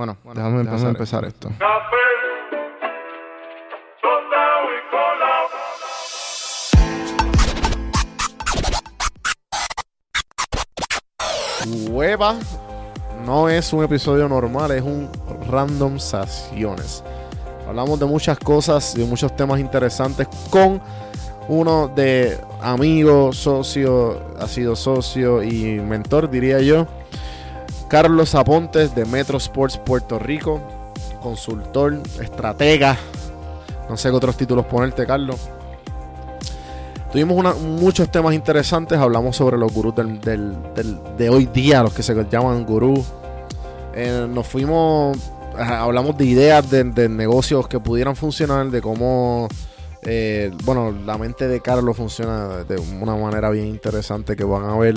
Bueno, déjame, empezar, esto. Hueva no es un episodio normal, es un random saciones. Hablamos de muchas cosas, de muchos temas interesantes con uno de amigo, socio, ha sido socio y mentor, diría yo. Carlos Apontes de Metro Sports Puerto Rico, consultor, estratega. No sé qué otros títulos ponerte, Carlos. Tuvimos muchos temas interesantes. Hablamos sobre los gurús de hoy día, los que se llaman gurús. Eh, nos fuimos, hablamos de ideas de, de, negocios que pudieran funcionar, de cómo, eh, bueno, la mente de Carlos funciona de una manera bien interesante que van a ver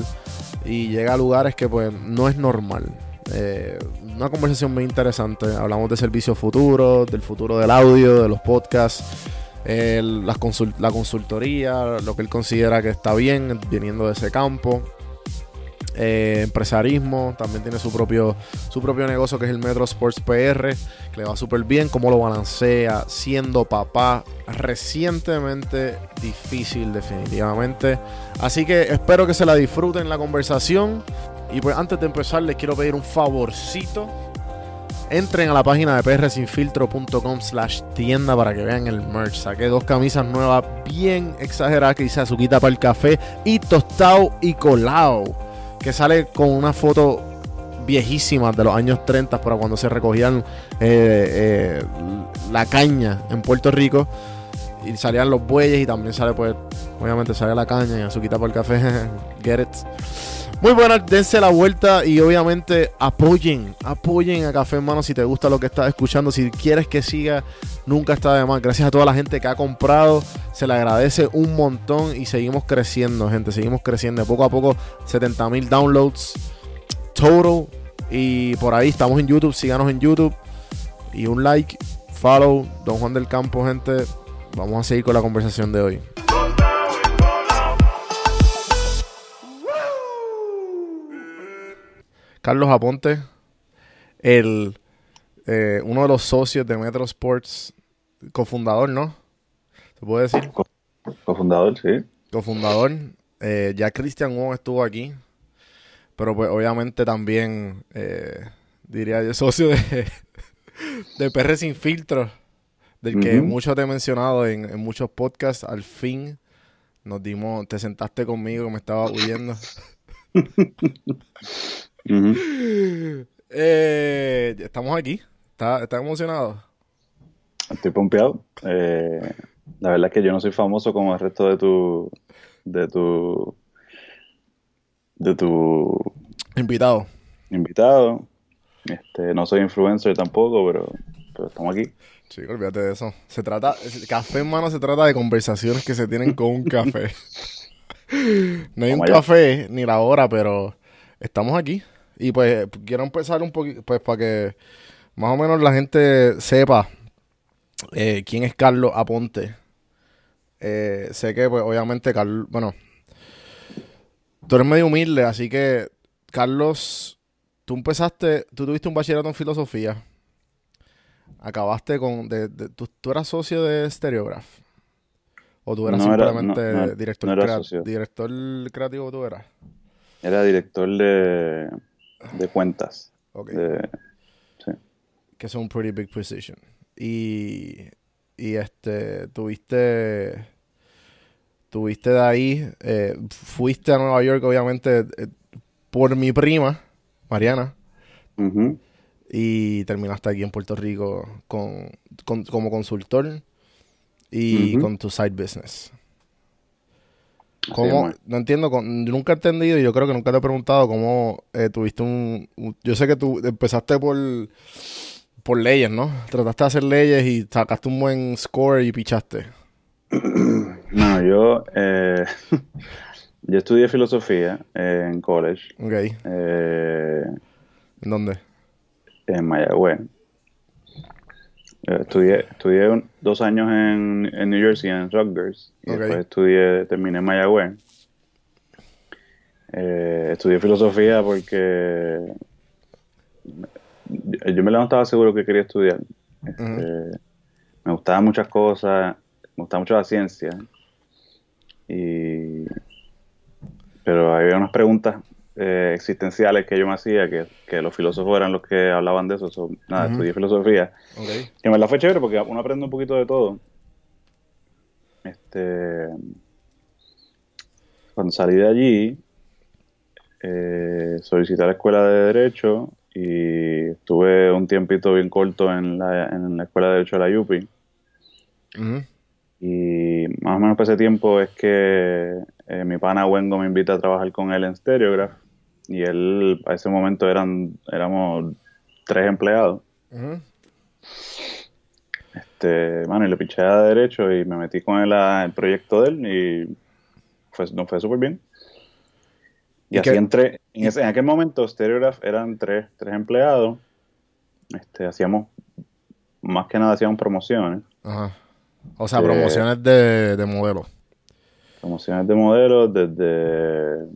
y llega a lugares que pues no es normal. Eh, una conversación muy interesante. Hablamos de servicios futuros, del futuro del audio, de los podcasts, la, la consultoría, lo que él considera que está bien viniendo de ese campo. Eh, empresarismo, también tiene su propio, su propio negocio que es el Metro Sports PR, que le va súper bien, cómo lo balancea siendo papá recientemente difícil definitivamente. Así que espero que se la disfruten la conversación. Y pues antes de empezar les quiero pedir un favorcito. Entren a la página de prsinfiltro.com slash tienda para que vean el merch. Saqué dos camisas nuevas bien exageradas que dice azuquita para el café y tostado y colado que sale con una foto viejísima de los años 30 para cuando se recogían eh, eh, la caña en Puerto Rico y salían los bueyes y también sale pues obviamente sale la caña y azuquita por el café get it muy buenas, dense la vuelta y obviamente apoyen, apoyen a Café Hermano si te gusta lo que estás escuchando, si quieres que siga, nunca está de más. Gracias a toda la gente que ha comprado, se le agradece un montón y seguimos creciendo, gente, seguimos creciendo. Poco a poco, 70 mil downloads total y por ahí estamos en YouTube, síganos en YouTube y un like, follow, Don Juan del Campo, gente. Vamos a seguir con la conversación de hoy. Carlos Aponte, el, eh, uno de los socios de Metro Sports, cofundador, ¿no? ¿Se puede decir? cofundador, sí. Cofundador. Eh, ya Christian Wong estuvo aquí, pero pues obviamente también, eh, diría yo, socio de, de PR Sin Filtro, del que mucho te he mencionado en, en muchos podcasts. Al fin nos dimos, te sentaste conmigo, me estaba huyendo. Eh, estamos aquí. ¿Estás está emocionado? Estoy pompeado. Eh, la verdad es que yo no soy famoso como el resto de tu. de tu. de tu. Invitado. Invitado. Este, no soy influencer tampoco, pero, pero estamos aquí. Sí, olvídate de eso. Se trata, café en mano se trata de conversaciones que se tienen con un café. no hay un café ni la hora, pero estamos aquí. Y pues quiero empezar un poquito, pues para que más o menos la gente sepa eh, quién es Carlos Aponte. Eh, sé que pues obviamente Carlos, bueno, tú eres medio humilde, así que Carlos, tú empezaste, tú tuviste un bachillerato en filosofía. Acabaste con, de, tú, eras socio de Stereograph. ¿O tú eras simplemente director, director creativo tú eras? Era director de de cuentas. Que es un pretty big position. Y, y este, tuviste, tuviste de ahí, eh, fuiste a Nueva York, obviamente, eh, por mi prima, Mariana. Y terminaste aquí en Puerto Rico con, como consultor y con tu side business. ¿Cómo? No entiendo, nunca he entendido y yo creo que nunca te he preguntado cómo eh, tuviste un, Yo sé que tú empezaste por, por leyes, ¿no? Trataste de hacer leyes y sacaste un buen score y pichaste. No, yo... Eh, yo estudié filosofía en college. Ok. Eh, ¿En dónde? En Mayagüez. Eh, estudié, estudié dos años en, en, New Jersey, en Rutgers. Y después estudié, terminé en Mayagüez. Eh, estudié filosofía porque yo me no estaba seguro que quería estudiar. Este, me gustaban muchas cosas, me gustaba mucho la ciencia. Y, pero había unas preguntas eh, existenciales que yo me hacía, que, que, los filósofos eran los que hablaban de eso. nada, estudié filosofía. Okay. Y me la fue chévere porque uno aprende un poquito de todo. Este, cuando salí de allí, eh, solicité a la escuela de Derecho y estuve un tiempito bien corto en la, en la escuela de Derecho de la UPI. Y más o menos por ese tiempo es que eh, mi pana Wengo me invita a trabajar con él en Stereograph. Y él, a ese momento eran, éramos tres empleados. Este, mano, y le piché a derecho y me metí con él al proyecto de él y fue, nos fue súper bien. Y, así entré, en, ese, en aquel momento Stereograph eran tres, tres empleados. Este, hacíamos, más que nada hacíamos promociones. Ajá. O sea, promociones de, de modelos. Promociones de modelos desde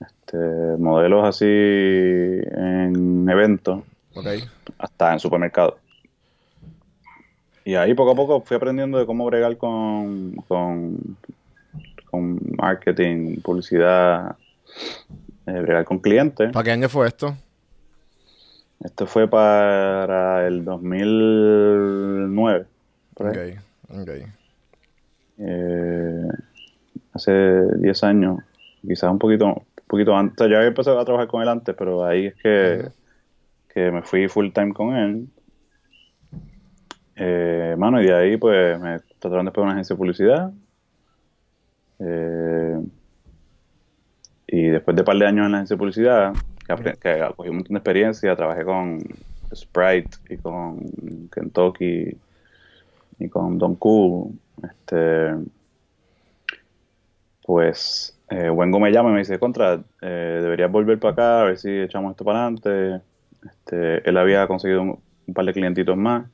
este, modelos así en eventos hasta en supermercados. Y ahí poco a poco fui aprendiendo de cómo bregar con, con, con marketing, publicidad, eh, bregar con clientes. ¿Para qué año fue esto? Esto fue para el 2009. Ok. Eh, hace 10 años, quizás un poquito, poquito antes. Ya había empezado a trabajar con él antes, pero ahí es que, que me fui full time con él. Eh, mano, y de ahí pues me trataron después de una agencia de publicidad. Eh, y después de un par de años en la agencia de publicidad, que, que cogí un montón de experiencia, trabajé con Sprite y con Kentucky y con Don Cool, este, pues eh, Wengo me llama y me dice, contra, eh, deberías volver para acá, a ver si echamos esto para adelante. Este, él había conseguido un, par de clientitos más.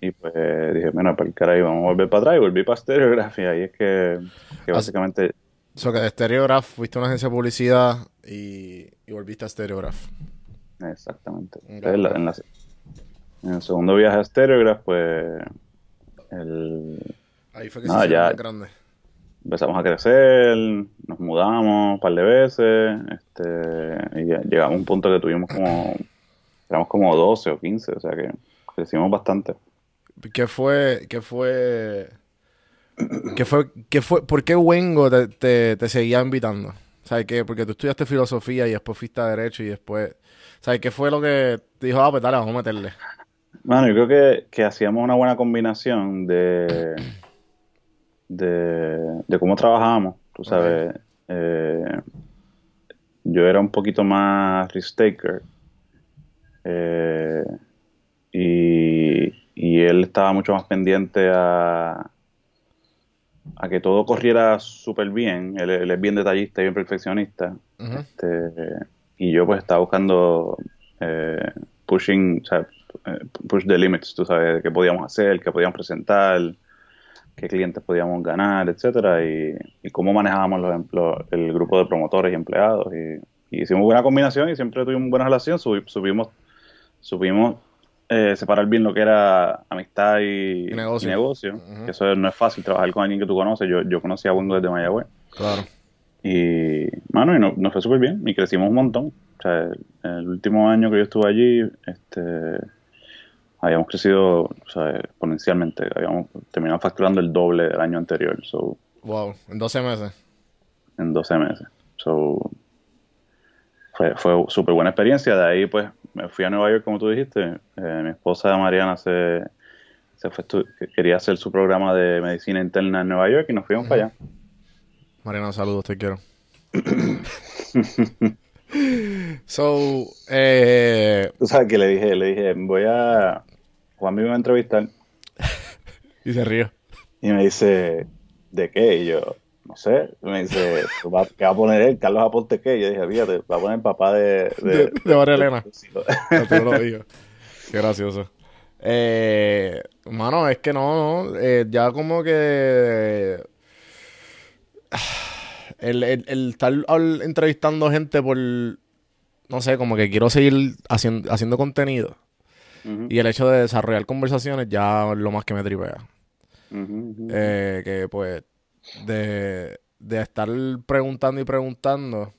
Y pues dije, bueno, para el caray, vamos a volver para atrás y volví para Stereograph. Y ahí es que, que básicamente... Eso que de Stereograph fuiste a una agencia de publicidad y, volviste a Stereograph. Exactamente. en, el segundo viaje a Stereograph, pues el, Ahí fue que se ya más grande. Empezamos a crecer, nos mudamos un par de veces, este, y llegamos a un punto que tuvimos como, éramos como 12 o 15, o sea que crecimos bastante. ¿Qué fue, qué fue, qué fue, qué fue, por qué Wengo te, te, seguía invitando? ¿Sabes qué? Porque tú estudiaste filosofía y después fuiste a derecho y después, ¿sabes qué fue lo que te dijo? Ah, pues dale, vamos a meterle. Bueno, yo creo que, hacíamos una buena combinación de, de, cómo trabajábamos. Tú sabes, eh, yo era un poquito más risk taker eh, y, él estaba mucho más pendiente a, a que todo corriera súper bien. Él, es bien detallista y bien perfeccionista. este, y yo pues estaba buscando eh, pushing, o sea, eh, push the limits, tú sabes, qué podíamos hacer, qué podíamos presentar, qué clientes podíamos ganar, etcétera, y, cómo manejábamos el grupo de promotores y empleados. Y, hicimos buena combinación y siempre tuvimos buena relación, subimos, subimos eh, separar bien lo que era amistad y, negocio. que eso no es fácil, trabajar con alguien que tú conoces. Yo, yo conocí a Wingo desde Mayagüez. Claro. Y, mano, y nos fue súper bien y crecimos un montón. O sea, el último año que yo estuve allí, este habíamos crecido exponencialmente. Habíamos terminado facturando el doble del año anterior. So, wow, en 12 meses. En 12 meses. So, fue, fue súper buena experiencia. De ahí, pues, me fui a Nueva York, como tú dijiste. Eh, mi esposa Mariana se, se fue quería hacer su programa de medicina interna en Nueva York y nos fuimos para allá. Mariana, saludos, te quiero. so, eh... Tú sabes que le dije, le dije, voy a, Juan me iba a entrevistar. y se ríe. Y me dice, ¿de qué? Y yo, no sé. Me dice, ¿qué va a poner él? Carlos Aponte qué? Y yo dije, fíjate, va a poner papá de... De, de, María Elena. no lo digo. Qué gracioso. Eh, mano, es que no, no. Eh, ya como que... El, el, el estar entrevistando gente por no sé, como que quiero seguir haciendo, haciendo contenido. Y el hecho de desarrollar conversaciones ya es lo más que me tripea. Eh, que pues de, de estar preguntando y preguntando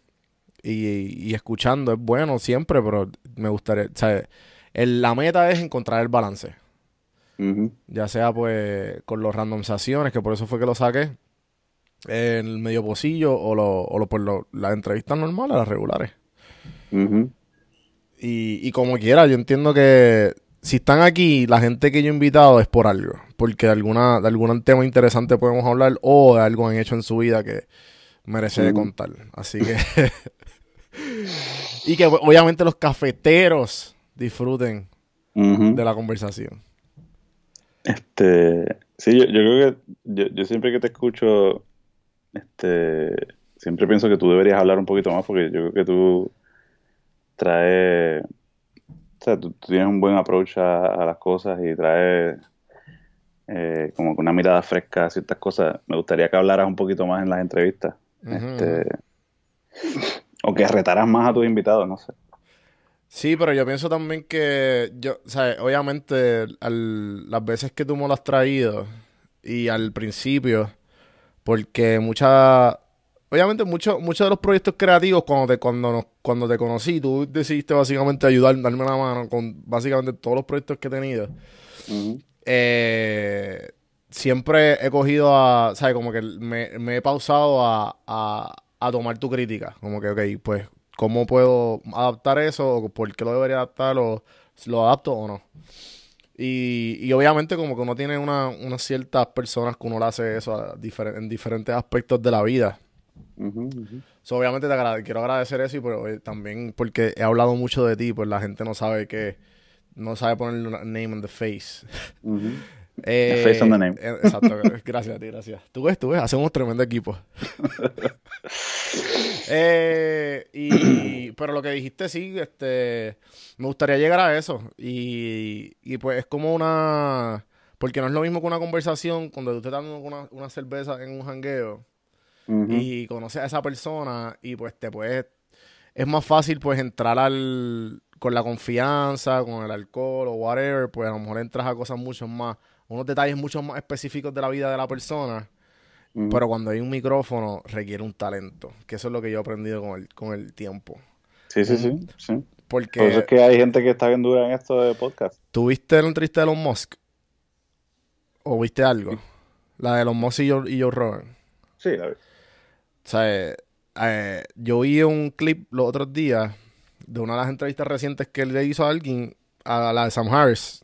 y, y escuchando es bueno siempre, pero me gustaría, o sea, el- la meta es encontrar el balance. Ya sea pues con los randomizaciones, que por eso fue que lo saqué, el medio pocillo o, lo, o lo, pues, lo- las entrevistas normales, las regulares. Ujú. Y, y como quiera, yo entiendo que si están aquí, la gente que yo he invitado es por algo. Porque de, alguna, de algún tema interesante podemos hablar o de algo han hecho en su vida que merece de contar. Así que... y que obviamente los cafeteros disfruten de la conversación. Este, sí, yo, yo creo que yo, yo siempre que te escucho, este, siempre pienso que tú deberías hablar un poquito más porque yo creo que tú traes, o sea, tú, tú tienes un buen approach a, a las cosas y traes eh, como que una mirada fresca a ciertas cosas. Me gustaría que hablaras un poquito más en las entrevistas, este, o que retaras más a tus invitados, no sé. Sí, pero yo pienso también que yo, o sea, obviamente al- las veces que tú me lo has traído y al principio, porque muchas, obviamente muchos muchos de los proyectos creativos cuando te cuando nos, cuando te conocí, tú decidiste básicamente ayudar, darme la mano con básicamente todos los proyectos que he tenido. Eh, siempre he cogido a, ¿sabes? Como que me, me he pausado a, a, a tomar tu crítica. Como que, ok, pues, ¿cómo puedo adaptar eso? ¿O por qué lo debería adaptar? ¿O lo adapto o no? Y, y obviamente como que uno tiene una, unas ciertas personas que uno le hace eso a difer- en diferentes aspectos de la vida. So, obviamente te agrade- quiero agradecer eso y eh, también porque he hablado mucho de ti, pues la gente no sabe que, no sabe poner un name on the face. Eh, face on the name. eh, Exacto, gracias a ti, gracias. Tú ves, tú ves, hacemos tremendo equipo. Eh, y, pero lo que dijiste, sí, este, me gustaría llegar a eso. Y, y pues es como una, porque no es lo mismo que una conversación cuando tú estás dando una, una cerveza en un jangueo Y conoces a esa persona y pues te puedes, es más fácil pues entrar al, con la confianza, con el alcohol o whatever, pues a lo mejor entras a cosas mucho más, unos detalles mucho más específicos de la vida de la persona, pero cuando hay un micrófono requiere un talento, que eso es lo que yo he aprendido con el, con el tiempo. Sí, sí, sí, sí. Porque Por eso es que hay gente que está bien dura en esto de podcast. ¿tuviste la entrevista de Elon Musk? ¿O viste algo? La de Elon Musk y Joe, y Joe Rogan. Sí, la vi. O sea, eh, yo vi un clip los otros días de una de las entrevistas recientes que él le hizo a alguien, a la de Sam Harris,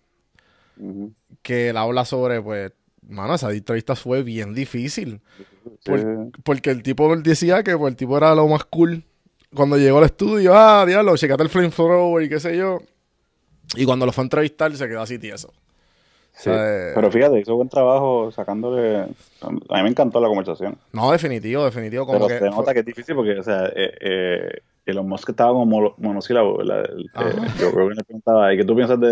que él habla sobre, pues, mano, esa entrevista fue bien difícil. Sí, Por- sí. Porque el tipo decía que pues, el tipo era lo más cool. Cuando llegó al estudio, ah, diablo, checate el flamethrower y qué sé yo. Y cuando lo fue a entrevistar, se quedó así tieso. Sí. Eh, Pero fíjate, hizo buen trabajo sacándole. A mí me encantó la conversación. No, definitivo, definitivo. Como Pero que se nota que es difícil porque, o sea, eh, eh, Elon Musk estaba como mono- monosílabo, ¿verdad? Eh, yo creo que le preguntaba, ¿y qué tú piensas de.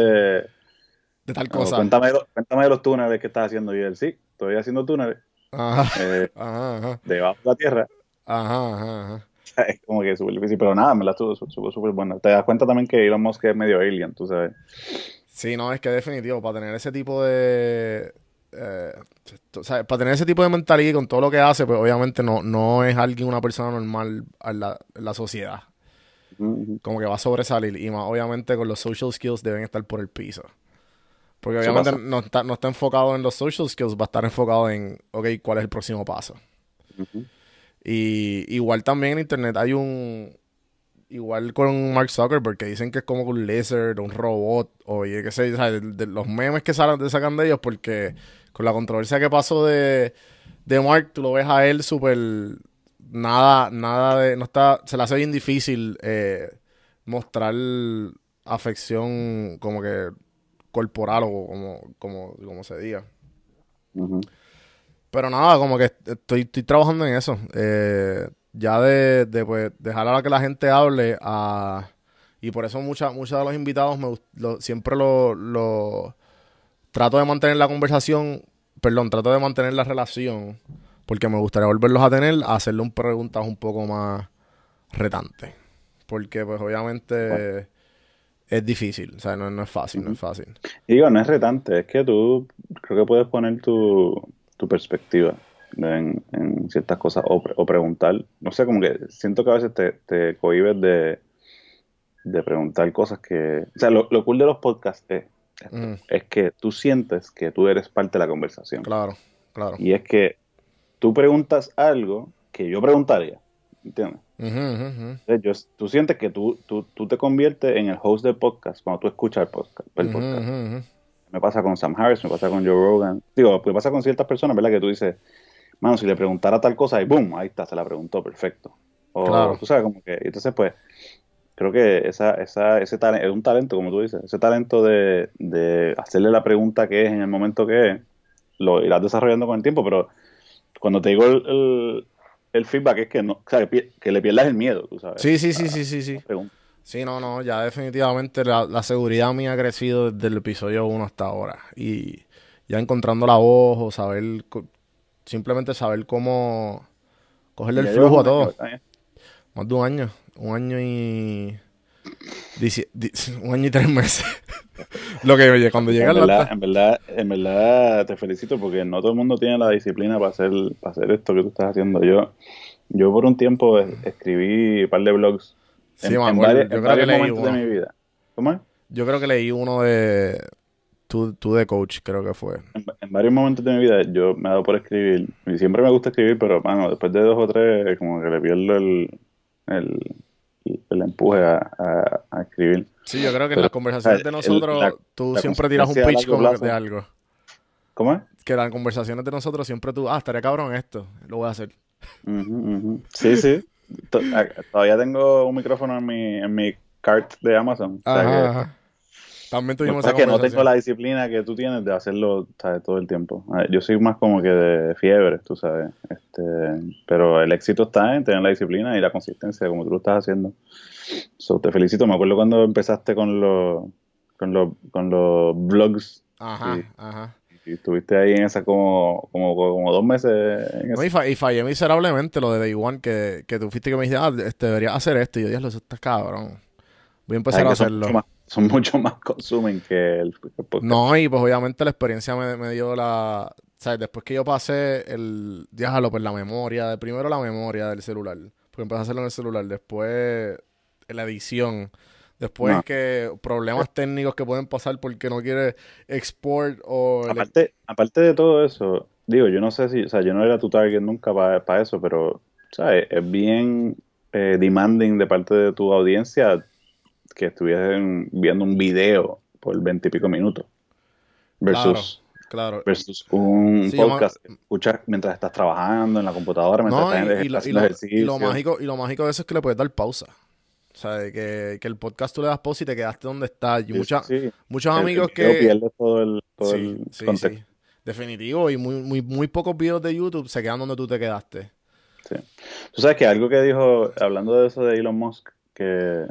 de tal no, cosa. cuéntame, de los- cuéntame de los túneles que estás haciendo. Y él, sí, estoy haciendo túneles Ajá, eh, ajá, ajá, debajo de la tierra. ajá, ajá, ajá. Es como que es súper difícil, pero nada, me la estuvo súper buena. Te das cuenta también que Elon Musk es medio alien, tú sabes. Sí, no, es que definitivo, para tener ese tipo de... eh, o sea, para tener ese tipo de mentalidad y con todo lo que hace, pues obviamente no, no es alguien, una persona normal en la, en la sociedad. Como que va a sobresalir. Y más, obviamente con los social skills deben estar por el piso. Porque obviamente no está, no está enfocado en los social skills, va a estar enfocado en, ok, ¿cuál es el próximo paso? Y igual también en internet hay un... Igual con Mark Zuckerberg, que dicen que es como un lizard, un robot, o yo qué sé, o sea, de, de los memes que salen, sacan de ellos, porque con la controversia que pasó de, de Mark, tú lo ves a él súper... Nada, nada de... No está... Se le hace bien difícil eh, mostrar afección como que corporal o como, como, como se diga. Pero nada, como que estoy, estoy trabajando en eso. Eh, ya de, de, pues, dejar a que la gente hable a... Y por eso muchas muchos de los invitados me, lo- siempre lo, lo... Trato de mantener la conversación, perdón, trato de mantener la relación, porque me gustaría volverlos a tener, a hacerle un preguntas un poco más retantes. porque pues obviamente es difícil, o sea, no, es fácil, no es fácil. Digo, no es retante, es que tú creo que puedes poner tu, perspectiva en, ciertas cosas o, preguntar, no sé, como que siento que a veces te, te cohibes de, preguntar cosas que... O sea, lo, cool de los podcasts es, es que tú sientes que tú eres parte de la conversación. Claro, claro. Y es que tú preguntas algo que yo preguntaría, ¿entiendes? tú sientes que tú, tú, te conviertes en el host del podcast cuando tú escuchas el podcast. Me pasa con Sam Harris, me pasa con Joe Rogan. Digo, me pasa con ciertas personas, ¿verdad? Que tú dices, mano, si le preguntara tal cosa y boom, ahí está, se la preguntó, perfecto. O tú sabes, como que, entonces pues, creo que esa, esa, ese talento, es un talento, como tú dices, ese talento de, de hacerle la pregunta que es en el momento que es, lo irás desarrollando con el tiempo, pero cuando te digo el, el feedback es que no, que, le pierdas el miedo, tú sabes. Sí, sí, sí, sí, sí, sí. Sí, no, no, ya definitivamente la, seguridad mía ha crecido desde el episodio 1 hasta ahora. Y ya encontrando la voz o saber, simplemente saber cómo cogerle el flujo a todo. Más de un año, un año y... un año y tres meses. Lo que oye, cuando llega en verdad, en verdad, en verdad te felicito porque no todo el mundo tiene la disciplina para hacer, para hacer esto que tú estás haciendo. Yo, yo por un tiempo escribí un par de blogs en, sí, varios, momentos de mi vida. ¿Cómo es? Yo creo que leí uno de tú, de coach, creo que fue. En, varios momentos de mi vida yo me he dado por escribir. Y siempre me gusta escribir, pero bueno, después de dos o tres, como que le pierdo el, el, el empuje a, a escribir. Sí, yo creo que en las conversaciones de nosotros tú siempre tiras un pitch como de algo. ¿Cómo es? Que en las conversaciones de nosotros siempre tú, ah, estaría cabrón esto, lo voy a hacer. Sí, sí. Todavía tengo un micrófono en mi, en mi cart de Amazon. ajá. También tuvimos esa que no tengo la disciplina que tú tienes de hacerlo todo el tiempo. Yo soy más como que de fiebre, tú sabes. Este, pero el éxito está en tener la disciplina y la consistencia, como tú lo estás haciendo. So, te felicito. Me acuerdo cuando empezaste con los, con los, con los blogs. Ajá, ajá. Y estuviste ahí en esa como, como, como dos meses. y, fallé miserablemente lo de Day One, que, que tú fuiste que me dijiste, ah, este, deberías hacer esto. Y yo, Dios, lo estás cabrón. Voy a empezar a hacerlo son mucho más consumen que el, podcast. No, y pues obviamente la experiencia me, dio la... ¿Sabes? Después que yo pasé el... Déjalo, pues la memoria. Primero la memoria del celular. Porque empecé a hacerlo en el celular. Después la edición. Después que problemas técnicos que pueden pasar porque no quiere export o... Aparte, aparte de todo eso, digo, yo no sé si... O sea, yo no era tu target nunca para eso, pero... ¿Sabes? Es bien eh, demanding de parte de tu audiencia que estuviesen viendo un video por veintipico minutos versus claro, versus un podcast que escuchas mientras estás trabajando en la computadora mientras estás y, haciendo ejercicio. Y lo mágico y lo mágico de eso es que le puedes dar pausa o sea, que, que el podcast tú le das pausa y te quedaste donde estás. Y muchos amigos que... pierdes todo el, todo el contexto. Definitivo. Y muy, muy, muy pocos videos de YouTube se quedan donde tú te quedaste. Sí. Tú sabes que algo que dijo, hablando de eso de Elon Musk, que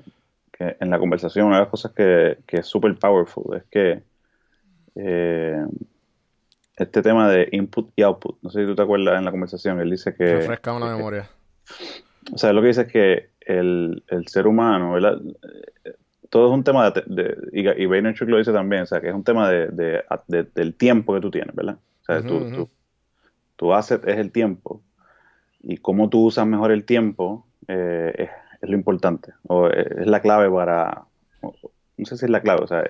que en la conversación, una de las cosas que, es súper powerful es que eh, este tema de input y output, no sé si tú te acuerdas en la conversación, él dice que... Refresca una memoria. O sea, lo que dice es que el, ser humano, ¿verdad? Todo es un tema de... y, y Vaynerchuk lo dice también, o sea, que es un tema de, del tiempo que tú tienes, ¿verdad? O sea, tú, tu asset es el tiempo y cómo tú usas mejor el tiempo eh, es es lo importante, o eh, es la clave para, no sé si es la clave, o sea,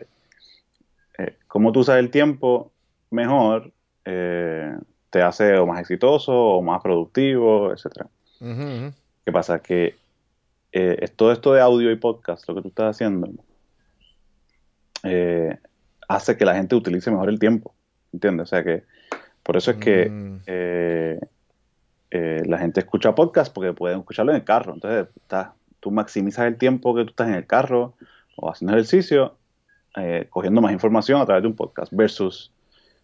eh, como tú usas el tiempo mejor, eh, te hace o más exitoso o más productivo, etcétera. ¿Qué pasa? Que todo esto de audio y podcast, lo que tú estás haciendo, hace que la gente utilice mejor el tiempo, ¿entiendes? O sea que por eso es que mm. la gente escucha podcast porque pueden escucharlo en el carro. Entonces, está, tú maximizas el tiempo que tú estás en el carro o haciendo ejercicio, eh, cogiendo más información a través de un podcast versus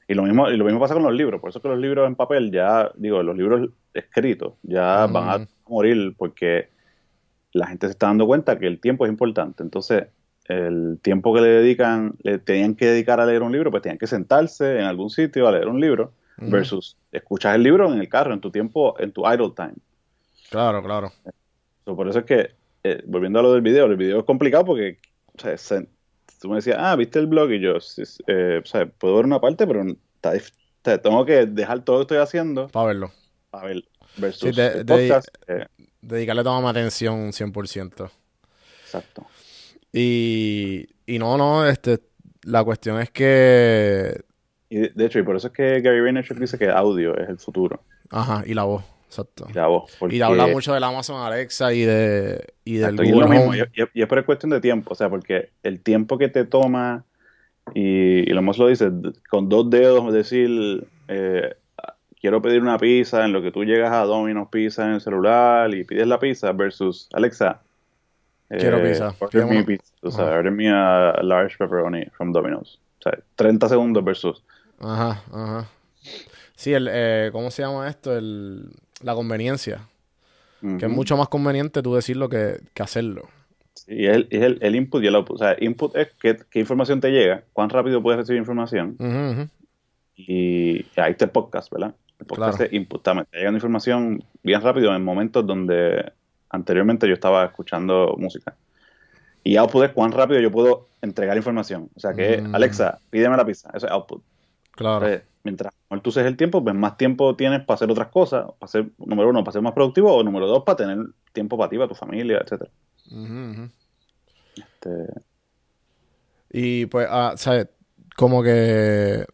y lo mismo y lo mismo pasa con los libros, por eso que los libros en papel ya digo, los libros escritos ya van a morir porque la gente se está dando cuenta que el tiempo es importante. Entonces, el tiempo que le dedican, le tenían que dedicar a leer un libro, pues tenían que sentarse en algún sitio a leer un libro versus escuchar el libro en el carro, en tu tiempo, en tu idle time. Claro, claro. por eso es que eh, volviendo a lo del video, el video es complicado porque, o sea, se- tú me decías, ah, ¿viste el blog? Y yo, eh, o sea, puedo ver una parte, pero está tengo que dejar todo lo que estoy haciendo Para verlo. para ver versus Sí, de- el de- podcast. eh, Dedicarle toda mi atención 100%. exacto. Y, y no, no, este, la cuestión es que, Y de, de hecho, y por eso es que Gary Vaynerchuk dice que audio es el futuro. ajá, y la voz, exacto. Y habla mucho del Amazon Alexa y de y del Exacto, y Google mismo, y, y- y es por cuestión de tiempo, o sea, porque el tiempo que te toma, y, y lo más lo dice, con dos dedos decir, eh, quiero pedir una pizza, en lo que tú llegas a Domino's Pizza en el celular y pides la pizza, versus Alexa. Quiero pizza. Order me pizza, o sea, order me a large pepperoni from Domino's. O sea, 30 segundos versus. Ajá, ajá. Sí, el, eh, ¿cómo se llama esto? El, la conveniencia. Que es mucho más conveniente tú decirlo que, que hacerlo. Y es, el, es el, el input y el output. O sea, input es qué, qué información te llega, cuán rápido puedes recibir información. Y ahí está el podcast, ¿verdad? El podcast Claro. es input. Está, me está llegando información bien rápido en momentos donde anteriormente yo estaba escuchando música. Y output es cuán rápido yo puedo entregar información. O sea que, Mm. Alexa, pídeme la pizza. Eso es output. Claro. Entonces, mientras mejor tú uses el tiempo, pues más tiempo tienes para hacer otras cosas. Para ser, número uno, para ser más productivo. O número dos, para tener tiempo para ti, para tu familia, etcétera. Este, Y pues, ah, ¿sabes? Como que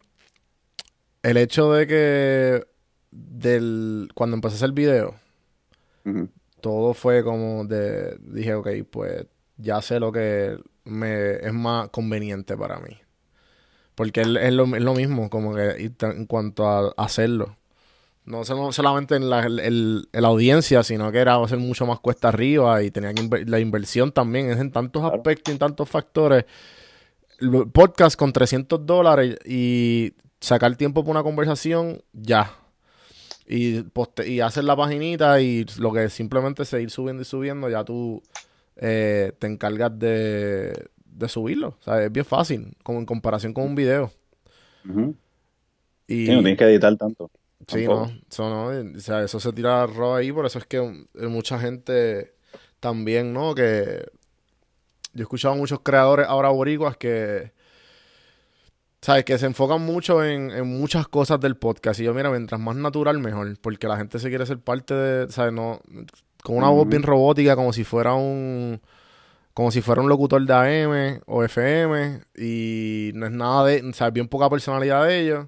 el hecho de que del cuando empecé a hacer video, todo fue como de, dije, ok, pues ya sé lo que me es más conveniente para mí. Porque es, es lo, es lo mismo, como que en cuanto a hacerlo. No solamente en la, el- el- en la audiencia, sino que era hacer mucho más cuesta arriba y tenía que inver- la inversión también es en tantos Claro. aspectos y en tantos factores. Podcast con 300 dólares y sacar tiempo para una conversación, ya. Y, poste- y hacer la paginita y lo que simplemente seguir subiendo y subiendo, ya tú eh, te encargas de, de subirlo. O sea, es bien fácil, como en comparación con un video. Y, Sí, no tienes que editar tanto. Sí, tampoco. no, eso no, o sea, eso se tira arroz ahí, por eso es que mucha gente también, ¿no? Que yo he escuchado a muchos creadores ahora boricuas que, ¿sabes? Que se enfocan mucho en, en muchas cosas del podcast. Y yo, mira, mientras más natural, mejor, porque la gente se quiere ser parte de, ¿sabes? No, con una voz bien robótica, como si fuera un, como si fuera un locutor de AM o FM, y no es nada de, o sea, bien poca personalidad de ellos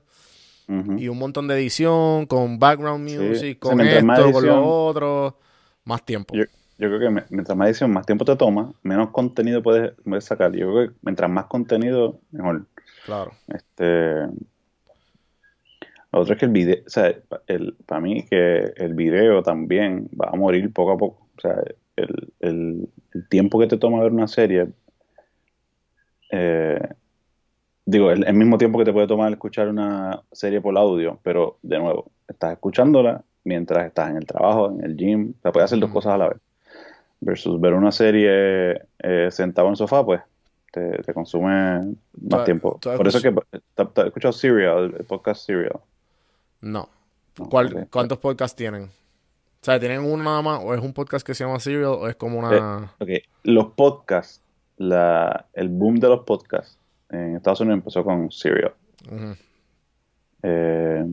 y un montón de edición, con background Sí. music, O sea, con más esto, con edición- lo otro, más tiempo. Yo, yo creo que mientras más edición, más tiempo te toma, menos contenido puedes, puedes sacar. Yo creo que mientras más contenido, mejor. Claro. Este, lo otro es que el video, o sea, el, para mí que el video también va a morir poco a poco. O sea, el, el- el tiempo que te toma ver una serie, eh, digo, el, el mismo tiempo que te puede tomar escuchar una serie por audio, pero de nuevo, estás escuchándola mientras estás en el trabajo, en el gym, o sea, puedes hacer dos cosas a la vez. Versus ver una serie eh, sentado en el sofá, pues te, te consume más tiempo. Por eso es que ¿te, escuchado Serial, el podcast Serial. No. No, ¿Cuál-. ¿Cuántos podcasts tienen? O sea, ¿tienen uno nada más? ¿O es un podcast que se llama Serial? ¿O es como una...? Ok, los podcasts, la, el boom de los podcasts en Estados Unidos empezó con Serial. Eh,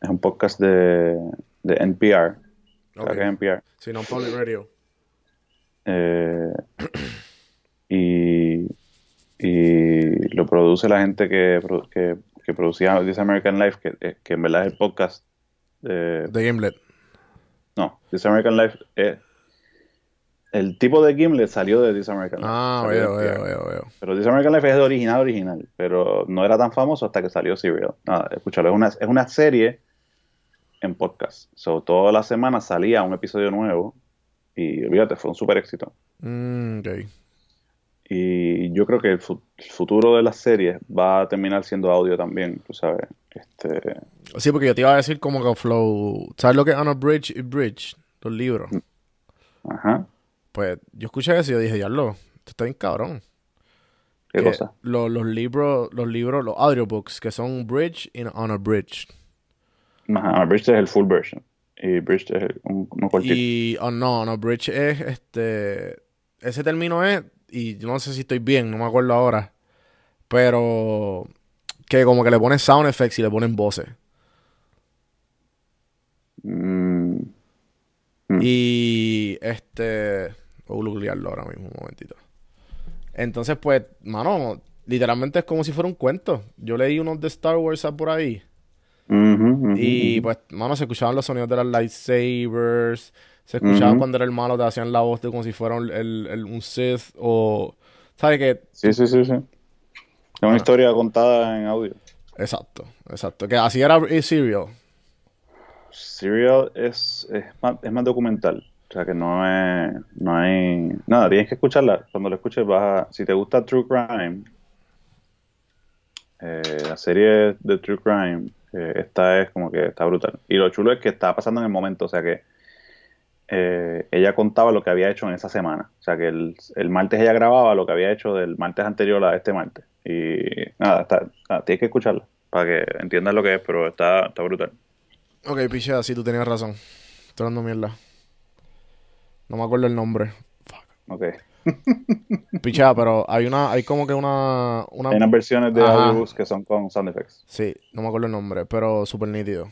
es un podcast de, de NPR, creo Ok. que es NPR. Sí, no Public Radio. Eh, y, y lo produce la gente que, que, que producía This American Life, que, eh, que en verdad es el podcast. de- De Gimlet. No, This American Life es. El tipo de Gimlet salió de This American Life. Ah, veo, veo, veo, veo. Pero This American Life es de original, original. Pero no era tan famoso hasta que salió Serial. Nada, escúchalo, es una, es una serie en podcast. So, todas las semanas salía un episodio nuevo. Y olvídate, fue un super éxito. Mm, ok. Y yo creo que el, fu- el futuro de las series va a terminar siendo audio también, tú sabes. Este, Sí, porque yo te iba a decir como que Flow... ¿Sabes lo que es Bridge y Bridge? Los libros. ajá, Pues yo escuché eso y yo dije, ya lo, esto está bien cabrón. qué que cosa. lo- los libros, los libros, los audiobooks, que son Bridge y Bridge. Ajá, Bridge es el full version. Y Bridge es el- un, uno cortito. Y oh, no, no, Bridge es este ese término es, y yo no sé si estoy bien, no me acuerdo ahora, pero que como que le ponen sound effects y le ponen voces. Mm, Y este. Voy a googlearlo ahora mismo, un momentito. Entonces, pues, mano, literalmente es como si fuera un cuento. Yo leí unos de Star Wars por ahí. Y pues, mano, se escuchaban los sonidos de las lightsabers. Se escuchaba cuando era el malo, te hacían la voz de como si fuera un, el- el- un Sith. O. ¿Sabes qué? Sí, sí, sí, sí. Es una historia contada en audio. Exacto, exacto. Que así era Serial. Serial es, es, más, es más documental. O sea que no es, no hay nada, tienes que escucharla. Cuando la escuches vas a, si te gusta True Crime, eh, la serie de True Crime, eh, esta es como que está brutal. Y lo chulo es que está pasando en el momento, o sea que eh, ella contaba lo que había hecho en esa semana. O sea que el, el martes ella grababa lo que había hecho del martes anterior a este martes. Y nada, está, nada, tienes que escucharla para que entiendas lo que es, pero está, está brutal. Ok, pichea, sí, tú tenías razón. Estoy dando mierda. No me acuerdo el nombre. Ok. Pichea, pero hay una, hay como que una, una Hay unas versiones de audiobooks que son con sound effects. Sí, no me acuerdo el nombre, pero súper nítido.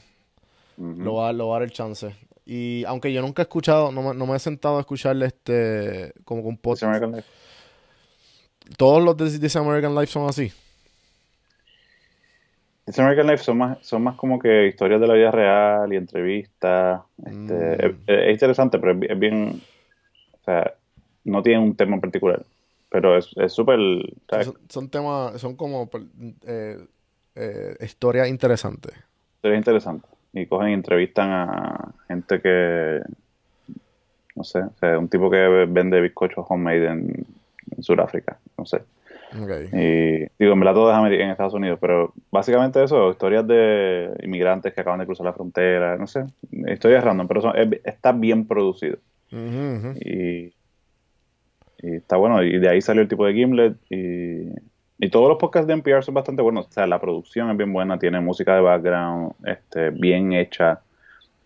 Lo voy, a, lo voy a dar el chance. Y aunque yo nunca he escuchado, no me, no me he sentado a escucharle este, como con podcast. American Life. Todos los de This American Life son así. This American Life son más, son más como que historias de la vida real y entrevistas. Este, Mm. es, es interesante, pero es, bi- es bien. O sea, no tiene un tema en particular. Pero es es súper. ¿sabes? Son, son temas, son como eh, eh, historias interesantes. Historias interesantes. Y cogen y entrevistan a gente que. No sé, o sea, un tipo que vende bizcochos homemade en, en Sudáfrica. No sé. Y digo, en verdad todo es Ameri- en Estados Unidos, pero básicamente eso, historias de inmigrantes que acaban de cruzar la frontera, no sé, historias random, pero son- es- está bien producido. Y, y está bueno, y de ahí salió el tipo de Gimlet. Y, y todos los podcasts de NPR son bastante buenos, o sea, la producción es bien buena, tiene música de background, este, bien hecha,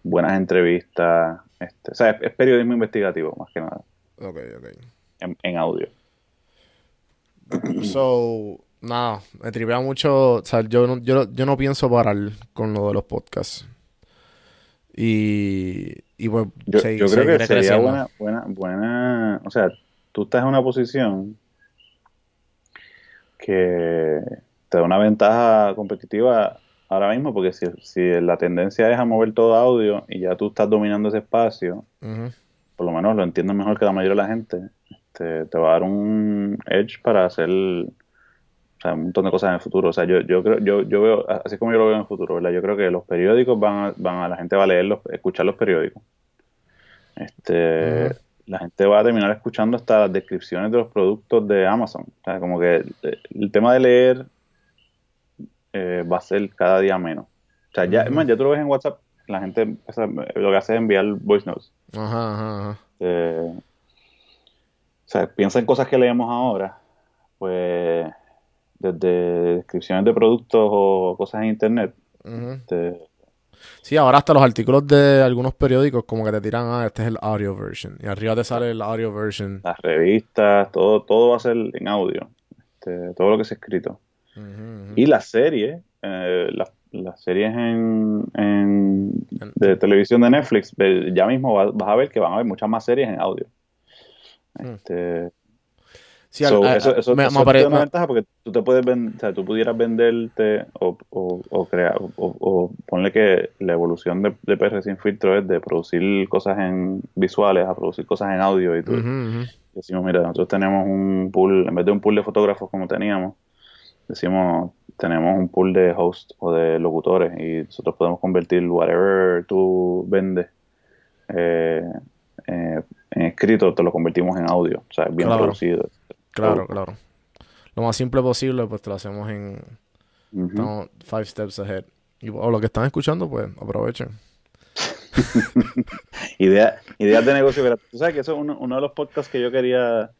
buenas entrevistas, este, o sea, es, es periodismo investigativo más que nada, Ok, ok. en, en audio. So, nada, me tripea mucho. O sea, yo no, yo, yo no pienso parar con lo de los podcasts. Y, y pues, Yo, se- yo creo que sería buena, buena, buena, o sea, tú estás en una posición que te da una ventaja competitiva ahora mismo, porque si, si la tendencia es a mover todo audio y ya tú estás dominando ese espacio, por lo menos lo entiendes mejor que la mayoría de la gente, este, te va a dar un edge para hacer o sea, un montón de cosas en el futuro. O sea, yo, yo creo, yo, yo veo, así como yo lo veo en el futuro, ¿verdad? Yo creo que los periódicos van a, van a la gente va a leerlos, escuchar los periódicos. Este. La gente va a terminar escuchando hasta las descripciones de los productos de Amazon. O sea, como que el, el tema de leer eh, va a ser cada día menos. O sea, ya, Ujú. man, ya tú lo ves en WhatsApp, la gente o sea, lo que hace es enviar voice notes. Ajá, ajá, ajá. Eh, o sea, piensa en cosas que leemos ahora, pues desde descripciones de productos o cosas en internet. Este, Sí, ahora hasta los artículos de algunos periódicos como que te tiran, ah, este es el audio version. Y arriba te sale el audio version. las revistas, todo, todo va a ser en audio, este, todo lo que es escrito. Ujú, ujú. Y las series, eh, las, las series en, de televisión de Netflix, ya mismo vas, vas a ver que van a haber muchas más series en audio. Mm. Este, Sí, So, a- eso, eso, me- eso me da una me- ventaja porque tú te puedes ven- o sea, tú pudieras venderte o, o, o crear o, o ponle que la evolución de, de PR sin filtro es de producir cosas en visuales a producir cosas en audio y tú decimos mira nosotros tenemos un pool en vez de un pool de fotógrafos como teníamos decimos tenemos un pool de hosts o de locutores y nosotros podemos convertir whatever tú vendes eh, eh, en escrito te lo convertimos en audio o sea bien Claro. producido Claro, Oh. claro. Lo más simple posible, pues te lo hacemos en estamos five steps ahead. Y o lo que están escuchando, pues aprovechen. Idea, ideas de negocio. Mira, Tú sabes que eso es uno, uno de los podcasts que yo quería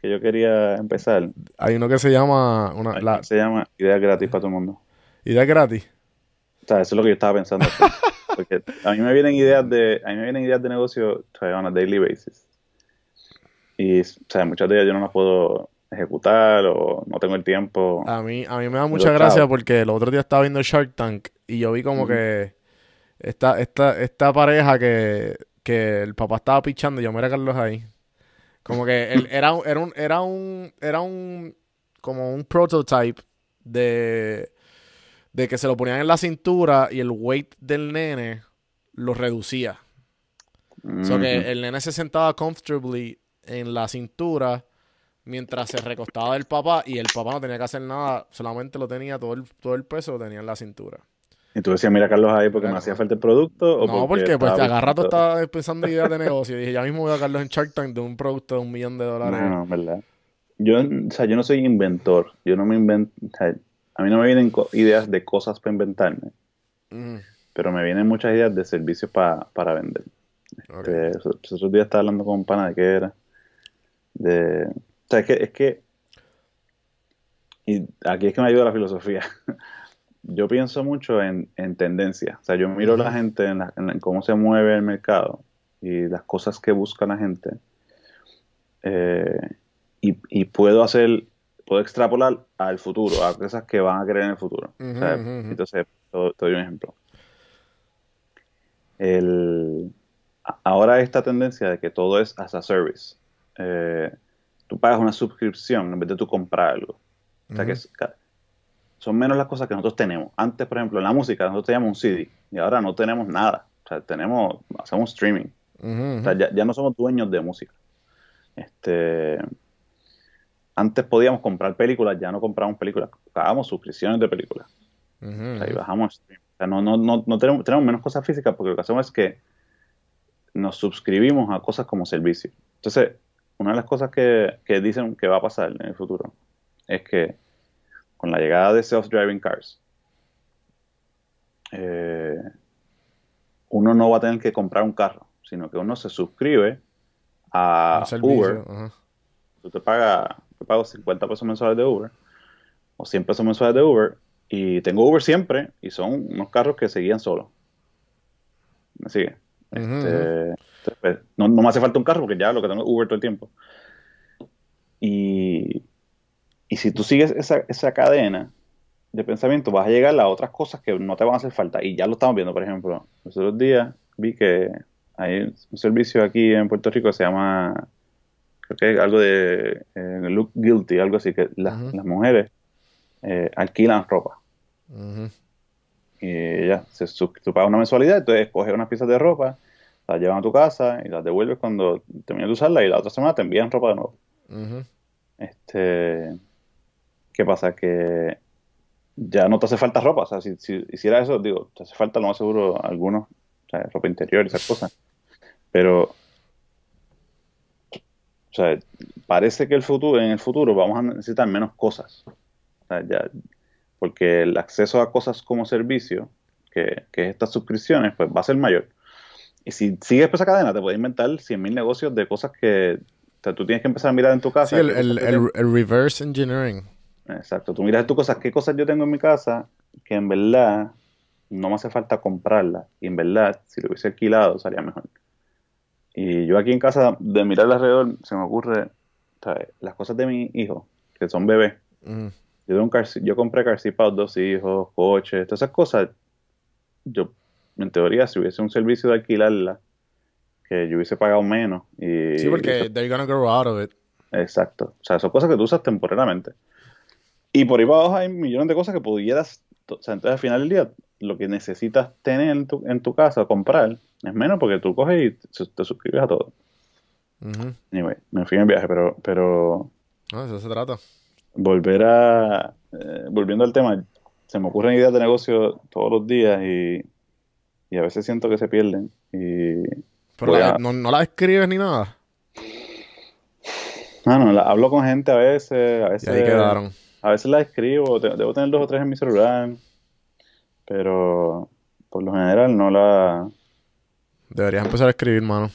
que yo quería empezar. Hay uno que se llama una, la Se llama Ideas gratis para todo el mundo. idea gratis. O sea, eso es lo que yo estaba pensando. hacer. Porque a mí me vienen ideas de a mí me vienen ideas de negocio on a daily basis. Y o sea, muchas de ellas yo no las puedo ejecutar o no tengo el tiempo. A mí, a mí me da mucha gracia porque el otro día estaba viendo Shark Tank y yo vi como que esta, esta, esta pareja que, que el papá estaba pichando, yo mira Carlos ahí. Como que él era, era un, era un, era un, como un prototype de, de que se lo ponían en la cintura y el weight del nene lo reducía. O sea que el nene se sentaba comfortably en la cintura mientras se recostaba del papá y el papá no tenía que hacer nada, solamente lo tenía, todo el, todo el peso lo tenía en la cintura. Y tú decías, mira Carlos ahí porque me hacía falta el producto. ¿o no, porque, pues agarra rato estaba pensando ideas de negocio. Y dije, ya mismo voy a Carlos en Shark Tank de un producto de un millón de dólares. No, verdad. Yo, o sea, yo no soy inventor. Yo no me invento. a mí no me vienen ideas de cosas para inventarme. Pero me vienen muchas ideas de servicios para vender. Este, esos otros días estaba hablando con un pana de qué era. De, o sea, es que, es que. Y aquí es que me ayuda la filosofía. yo pienso mucho en, en tendencia. O sea, yo miro a la gente en, cómo se mueve el mercado y las cosas que busca la gente. Eh, y, puedo hacer, puedo extrapolar al futuro, a cosas que van a querer en el futuro. Entonces, te, doy un ejemplo. El, ahora esta tendencia de que todo es as a service. Eh, tú pagas una suscripción en vez de tú comprar algo. O sea, que es, son menos las cosas que nosotros tenemos. Antes, por ejemplo, en la música nosotros teníamos un CD y ahora no tenemos nada. O sea, tenemos, hacemos streaming. O sea, ya, no somos dueños de música. Este, antes podíamos comprar películas, ya no compramos películas, pagábamos suscripciones de películas. o sea, y bajamos streaming. O sea, no, no, no, no tenemos, tenemos menos cosas físicas porque lo que hacemos es que nos suscribimos a cosas como servicio. Entonces, una de las cosas que, que dicen que va a pasar en el futuro es que con la llegada de self-driving cars, eh, uno no va a tener que comprar un carro, sino que uno se suscribe a Uber. Tú te pagas, te pago 50 pesos mensuales de Uber o 100 pesos mensuales de Uber y tengo Uber siempre y son unos carros que seguían solos. ¿Me sigue? Este, pues, no, no, me hace falta un carro porque ya lo que tengo es Uber todo el tiempo. Y, y si tú sigues esa, esa cadena de pensamiento, vas a llegar a otras cosas que no te van a hacer falta. Y ya lo estamos viendo, por ejemplo, los otros días vi que hay un servicio aquí en Puerto Rico que se llama, creo que algo de eh, Look Guilty, algo así, que las mujeres eh, alquilan ropa. Y ya, se, tú pagas una mensualidad, entonces coges unas piezas de ropa, las llevan a tu casa y las devuelves cuando termines de usarla y la otra semana te envían ropa de nuevo. Este ¿Qué pasa? Que ya no te hace falta ropa. O sea, si, si hiciera eso, digo, te hace falta lo más seguro algunos, o sea, ropa interior y esas cosas. Pero, o sea, parece que el futuro, en el futuro vamos a necesitar menos cosas. O sea, ya, porque el acceso a cosas como servicio, que, que estas suscripciones, pues va a ser mayor. Y si sigues por esa cadena, te puedes inventar 100.000 negocios de cosas que tú tienes que empezar a mirar en tu casa. Sí, el, el, el reverse engineering. Exacto, tú miras tu cosas, qué cosas yo tengo en mi casa que en verdad no me hace falta comprarla y en verdad si lo hubiese alquilado sería mejor. Y yo aquí en casa de mirar alrededor se me ocurre las cosas de mi hijo, que son bebés. yo, yo compré car para dos hijos, coches, todas esas cosas. Yo, en teoría, si hubiese un servicio de alquilarla, que yo hubiese pagado menos. Y, sí, porque they're gonna grow out of it. Exacto. O sea, son cosas que tú usas temporalmente. Y por ahí para abajo hay millones de cosas que pudieras, o sea, entonces al final del día, lo que necesitas tener en tu, en tu casa, comprar, es menos porque tú coges y te, suscribes a todo. Anyway, me fui en viaje, pero... pero no, eso se trata. Volver a... Eh, volviendo al tema, se me ocurren ideas de negocio todos los días y, y a veces siento que se pierden. Y pero no, no la escribes ni nada. Ah, no, hablo con gente a veces, a veces... Y ahí quedaron a veces la escribo, debo tener dos o tres en mi celular, pero por lo general no la... Deberías empezar a escribir, mano.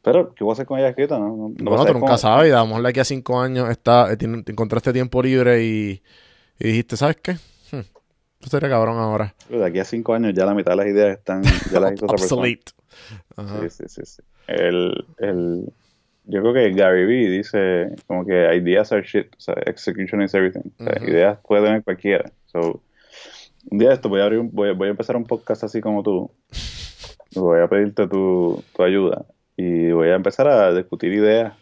Pero, ¿qué voy a hacer con ella escrita? No, no, bueno, tú nunca sabes, a lo mejor de aquí a cinco años está, eh, te encontraste tiempo libre y, y dijiste, ¿sabes qué? Esto sería cabrón ahora. Pero de aquí a cinco años ya la mitad de las ideas están, ya las hizo otra persona. Sí, sí, sí, sí. El, el, yo creo que Gary Vee dice como que ideas are shit, o sea, execution is everything. O sea, ideas puede tener cualquiera. So, un día esto voy a abrir voy, voy, a empezar un podcast así como tú. Voy a pedirte tu, tu ayuda y voy a empezar a discutir ideas.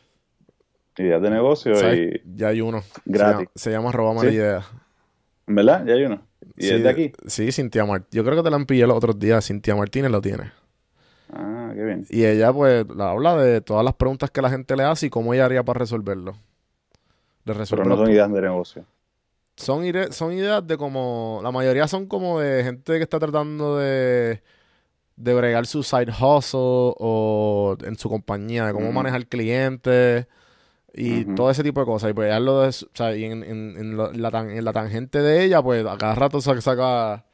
Ideas de negocio y... Ya hay uno. Gratis. Se llama, se llama Ideas. ¿Verdad? Ya hay uno. ¿Y sí, es de aquí? Sí, Cintia Martínez. Yo creo que te la han pillado los otros días. Cintia Martínez lo tiene. Ah, qué bien. Y ella, pues, habla de todas las preguntas que la gente le hace y cómo ella haría para resolverlo. De Pero no son ideas de negocio. Son, son ideas de como. La mayoría son como de gente que está tratando de. De bregar su side hustle o en su compañía, de cómo manejar clientes y todo ese tipo de cosas. Y pues ella lo de, o sea, y en, en, en, la, en la tangente de ella, pues a cada rato saca, saca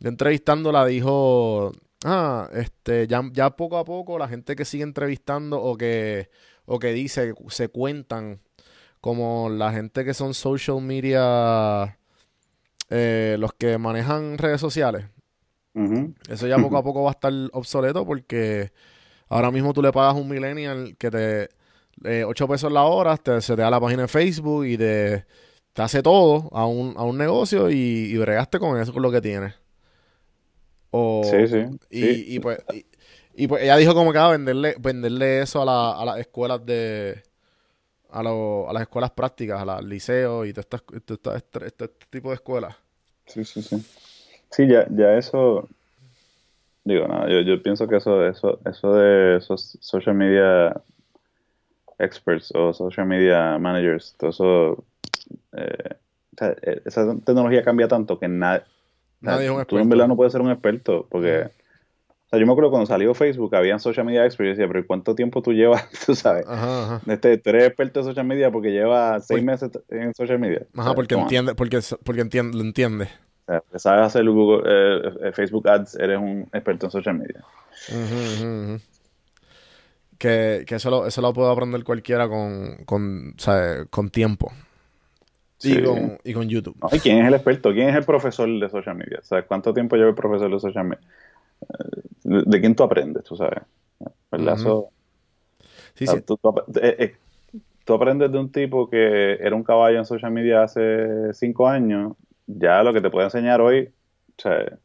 entrevistándola dijo, ah, este, ya, ya poco a poco la gente que sigue entrevistando o que, o que dice, se cuentan como la gente que son social media, eh, los que manejan redes sociales. Eso ya poco a poco va a estar obsoleto porque ahora mismo tú le pagas un millennial que te... Eh, 8 pesos la hora, te, se te da la página de Facebook y te, te hace todo a un, a un negocio y, y bregaste con eso, con lo que tienes sí, sí. Y, pues, y, pues ella dijo como que va ah, a venderle, venderle eso a, la, a las escuelas de... A, lo, a las escuelas prácticas, a los liceos y todo este, este, este, tipo de escuelas. Sí, sí, sí. Sí, ya, ya eso... Digo, nada, yo, yo pienso que eso, eso, eso de esos social media experts o social media managers, todo eso... Eh, eh, esa tecnología cambia tanto que nadie Nadie un experto. Tú en verdad no puedes ser un experto porque... O sea, yo me acuerdo cuando salió Facebook, habían social media experts, y decía, pero ¿cuánto tiempo tú llevas? Tú sabes. Ajá, ajá. Este, tú eres experto en social media porque lleva seis meses en social media. Ajá, porque entiende, porque, porque entiende, lo entiende. O sea, sabes hacer Google, eh, eh, Facebook Ads, eres un experto en social media. Que, que eso, lo, eso lo puede aprender cualquiera con, con, con tiempo. Y, con, YouTube. ¿Y quién es el experto? ¿Quién es el profesor de social media? ¿Sabes cuánto tiempo lleva el profesor de social media? Eh, ¿De quién tú aprendes, tú sabes? ¿Verdad? sí, sí. Eh, eh, tú, aprendes de un tipo que era un caballo en social media hace cinco años, ya lo que te puede enseñar hoy, o sea,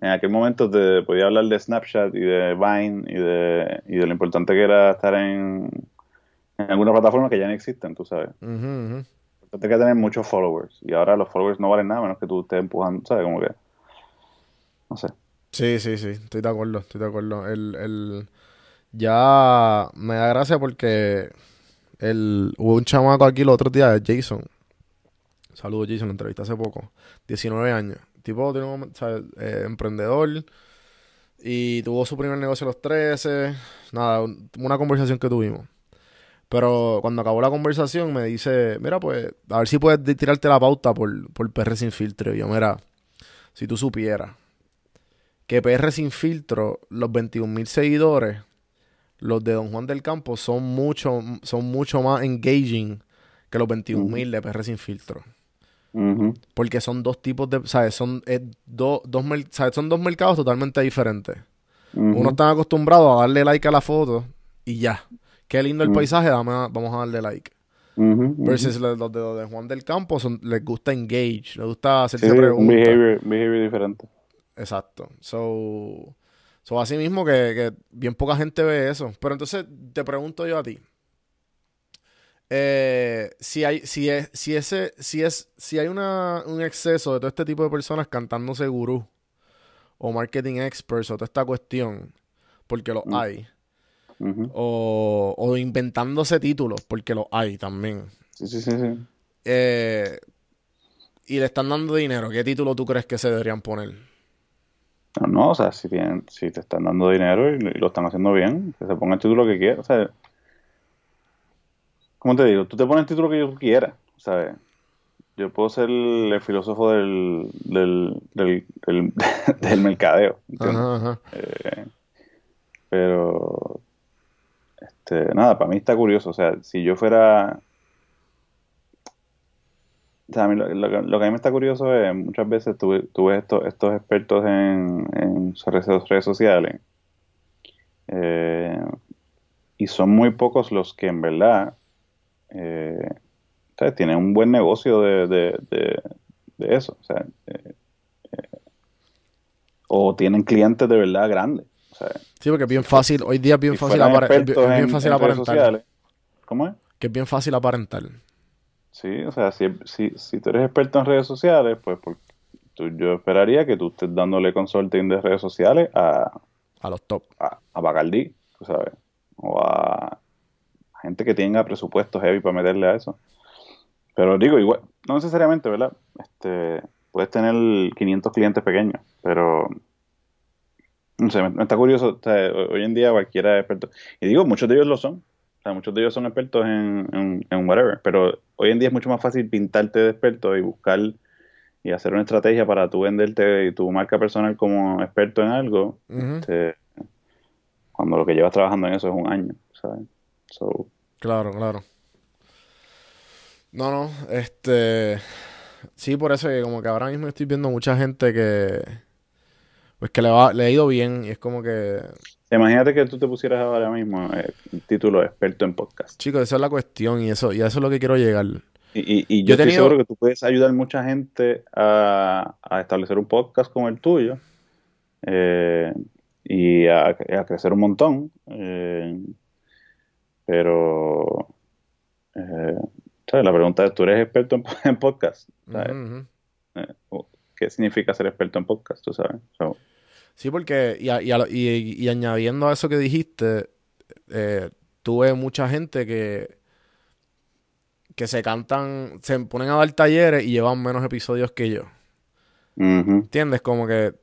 en aquel momento te podía hablar de Snapchat y de Vine y de, y de lo importante que era estar en, en alguna plataforma que ya no existen, tú sabes tienes que tener muchos followers. Y ahora los followers no valen nada menos que tú estés empujando, ¿sabes? Como que. No sé. Sí, sí, sí. Estoy de acuerdo, estoy de acuerdo. El, el... Ya me da gracia porque el... hubo un chamaco aquí el otro día, Jason. Saludos, Jason, lo entrevisté hace poco. 19 años. Tipo, tiene un, eh, emprendedor. Y tuvo su primer negocio a los 13. Nada, una conversación que tuvimos. Pero cuando acabó la conversación me dice, mira, pues, a ver si puedes tirarte la pauta por, por PR sin filtro. Y yo, mira, si tú supieras que PR sin filtro, los 21 mil seguidores, los de Don Juan del Campo, son mucho, son mucho más engaging que los 21 mil de PR sin filtro. Porque son dos tipos de, ¿sabes? Son, dos, son dos mercados totalmente diferentes. Uno está acostumbrado a darle like a la foto y ya. Qué lindo el paisaje, vamos a darle like. Versus los, de, Juan del Campo son, les gusta engage, les gusta hacerse preguntas. Un behavior, behavior diferente. Exacto. So, so así mismo que, que, bien poca gente ve eso. Pero entonces te pregunto yo a ti. Eh, si hay, si es, si ese, si es, si hay una, un exceso de todo este tipo de personas cantándose gurú o marketing experts o toda esta cuestión, porque lo mm. hay o, inventándose títulos, porque los hay también. Sí, sí, sí. sí. Eh, y le están dando dinero, ¿qué título tú crees que se deberían poner? No, no o sea, si, tienen, si te están dando dinero y, lo están haciendo bien, que se ponga el título que quieras. O sea, ¿cómo te digo? Tú te pones el título que tú quieras, ¿sabes? Yo puedo ser el, filósofo del, del, del, mercadeo. Eh, pero este, nada, para mí está curioso. O sea, si yo fuera. O sea, lo, que a mí me está curioso es muchas veces tú, ves estos, estos expertos en, en redes, sociales. Eh, y son muy pocos los que en verdad eh, tienen un buen negocio de, de, de, eso. O, sea, eh, eh, o tienen clientes de verdad grandes. sí, porque es bien fácil, hoy día es bien fácil, bien fácil aparentar. ¿Cómo es? Que es bien fácil aparentar. Sí, o sea, si, si, si tú eres experto en redes sociales, pues yo esperaría que tú estés dándole consulting de redes sociales a, a los top. A, a Bacardi, tú sabes. O a gente que tenga presupuestos heavy para meterle a eso. Pero digo, igual, no necesariamente, ¿verdad? Este, puedes tener 500 clientes pequeños, pero no sé, me, está curioso. hoy en día cualquiera es experto. Y digo, muchos de ellos lo son. O sea, muchos de ellos son expertos en, en, whatever. Pero hoy en día es mucho más fácil pintarte de experto y buscar y hacer una estrategia para tú venderte y tu marca personal como experto en algo. este, cuando lo que llevas trabajando en eso es un año, ¿sabes? Claro, claro. No, no, este... Sí, por eso que como que ahora mismo estoy viendo mucha gente que... Pues que le, va, le ha ido bien y es como que... Imagínate que tú te pusieras ahora mismo el eh, título de experto en podcast. Chicos, esa es la cuestión y eso, y a eso es lo que quiero llegar. Y, y, yo, estoy seguro que tú puedes ayudar a mucha gente a, establecer un podcast como el tuyo eh, y a, crecer un montón. Eh, pero eh, la pregunta es, ¿tú eres experto en, podcast? Eh, ¿Qué significa ser experto en podcast? ¿Tú sabes? Sí, porque, y, y, añadiendo a eso que dijiste, eh, tuve mucha gente que, que se cantan, se ponen a dar talleres y llevan menos episodios que yo. ¿Entiendes? Como que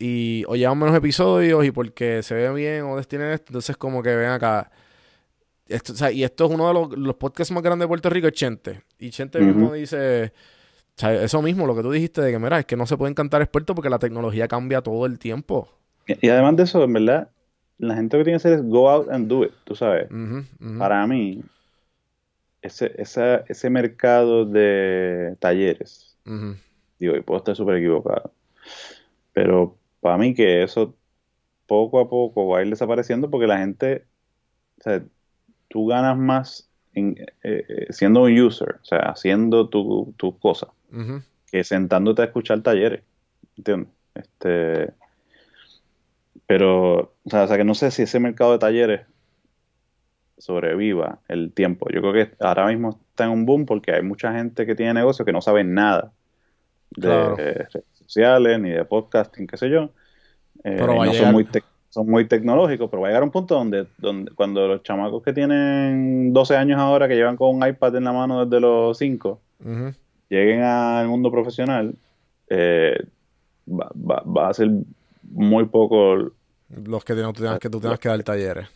y o llevan menos episodios y porque se ve bien o tienen esto, entonces como que ven acá, esto, y esto es uno de los, podcasts más grandes de Puerto Rico, es Chente. Y Chente mismo dice, eso mismo, lo que tú dijiste, de que, mira, es que no se pueden cantar expertos porque la tecnología cambia todo el tiempo. Y, además de eso, en verdad, la gente lo que tiene que hacer es go out and do it, tú sabes. Para mí, ese, ese mercado de talleres, digo, y puedo estar súper equivocado, pero para mí que eso poco a poco va a ir desapareciendo porque la gente, o sea, tú ganas más eh, eh, siendo un user, o sea, haciendo tu, tu cosa, que sentándote a escuchar talleres. ¿Entiendes? Este, pero, o sea, que no sé si ese mercado de talleres sobreviva el tiempo. Yo creo que ahora mismo está en un boom porque hay mucha gente que tiene negocio que no sabe nada de redes sociales ni de podcasting, qué sé yo. Eh, no son muy son muy tecnológicos, pero va a llegar un punto donde, donde cuando los chamacos que tienen 12 años ahora, que llevan con un iPad en la mano desde los 5, lleguen al mundo profesional, eh, va, a ser muy poco... Los que, tengas, que tú tengas que dar talleres.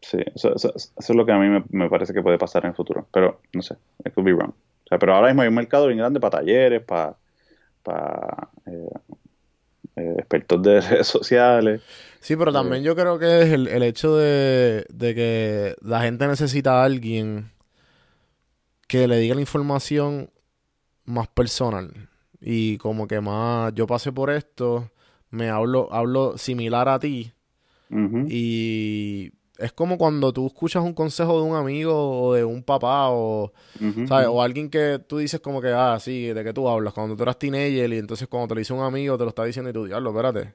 Sí, eso, es lo que a mí me, parece que puede pasar en el futuro, pero no sé, it could be wrong. O sea, pero ahora mismo hay un mercado bien grande para talleres, para... para eh, eh, expertos de redes sociales. Sí, pero también yo creo que es el, hecho de, que la gente necesita a alguien que le diga la información más personal y como que más yo pasé por esto, me hablo hablo similar a ti y es como cuando tú escuchas un consejo de un amigo o de un papá o, ¿sabes? O alguien que tú dices como que, ah, sí, ¿de qué tú hablas? Cuando tú eras teenager y entonces cuando te lo dice un amigo te lo está diciendo y tú, diablo, espérate.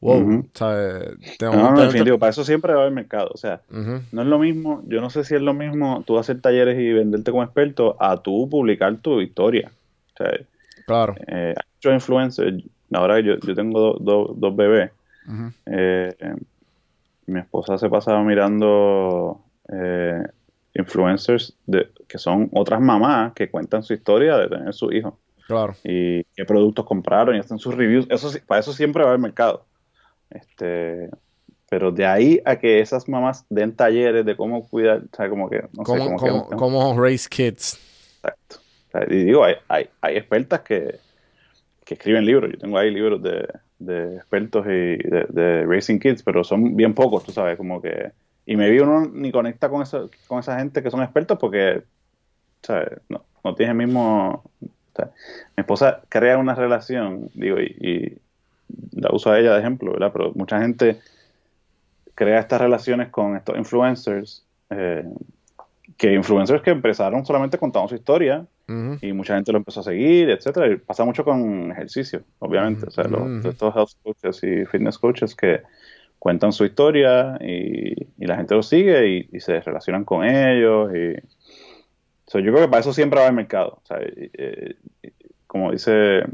Wow, ¿sabes? no, no, definitivo, para eso siempre va a haber mercado. O sea, no es lo mismo, yo no sé si es lo mismo tú hacer talleres y venderte como experto a tú publicar tu historia. O sea, claro. Eh, muchos influencers, ahora yo, yo tengo dos bebés, eh, mi esposa se pasaba mirando eh, influencers de, que son otras mamás que cuentan su historia de tener su hijo. Claro. Y qué productos compraron y hacen sus reviews. Eso para eso siempre va haber mercado. Este, pero de ahí a que esas mamás den talleres de cómo cuidar, o sea, como que, no sé, como cómo raise kids. Exacto. y digo, hay, hay, hay expertas que, que escriben libros. Yo tengo ahí libros de, de expertos y de, Racing Kids, pero son bien pocos, tú sabes, como que... Y me vi uno ni conecta con, eso, con esa gente que son expertos porque, ¿sabes? No, no tienes el mismo... Mi esposa crea una relación, digo, y, la uso a ella de ejemplo, ¿verdad? Pero mucha gente crea estas relaciones con estos influencers, eh, que influencers que empezaron solamente contando su historia y mucha gente lo empezó a seguir, etcétera. Y pasa mucho con ejercicio, obviamente. O sea, los, estos health coaches y fitness coaches que cuentan su historia y, la gente lo sigue y, se relacionan con ellos. Y, yo creo que para eso siempre va el mercado. O sea, eh, como dice...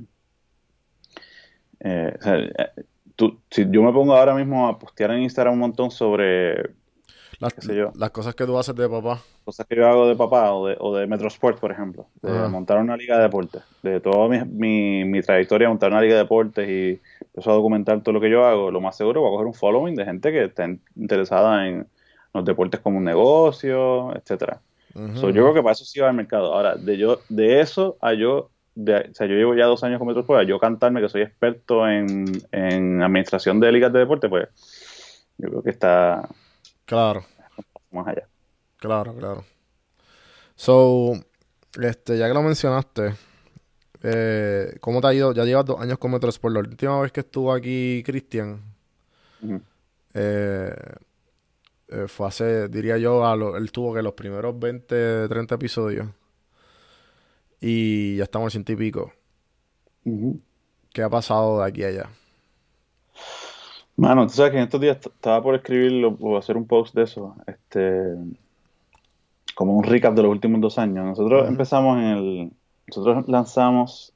Eh, si yo me pongo ahora mismo a postear en Instagram un montón sobre las, cosas que tú haces de papá. Cosas que yo hago de papá o de, o de Metrosport, por ejemplo. De montar una liga de deportes. De toda mi, mi, trayectoria, montar una liga de deportes y empezar a documentar todo lo que yo hago. Lo más seguro voy a coger un following de gente que está interesada en los deportes como un negocio, etcétera. yo creo que para eso sí va al mercado. Ahora, de yo de eso a yo o sea, yo llevo ya dos años con Metrosport, yo cantarme que soy experto en, en administración de ligas de deporte, pues yo creo que está, Claro. Más allá. Claro, claro. So, este, ya que lo mencionaste, eh, ¿cómo te ha ido? Ya llevas dos años con Metrosport. La última vez que estuvo aquí Cristian, eh, eh, fue hace, diría yo, a lo, él tuvo que los primeros 20, 30 episodios. Y ya estamos en ciento y pico. ¿Qué ha pasado de aquí a allá? Mano, tú sabes que en estos días estaba por escribirlo o hacer un post de eso, este, como un recap de los últimos dos años. Nosotros empezamos en el, nosotros lanzamos,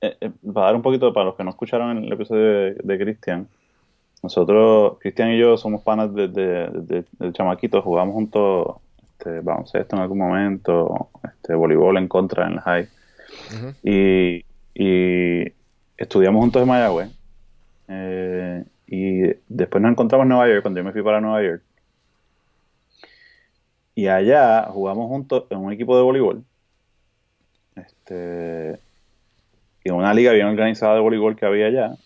eh, eh, para dar un poquito para los que no escucharon el episodio de, Cristian, nosotros, Cristian y yo somos panas desde, el chamaquito, jugamos juntos este, baloncesto en algún momento, este, voleibol en contra en el high, y, y estudiamos juntos en Mayagüez. Eh, y después nos encontramos en Nueva York, cuando yo me fui para Nueva York. Y allá jugamos juntos en un equipo de voleibol. Este, en una liga bien organizada de voleibol que había allá,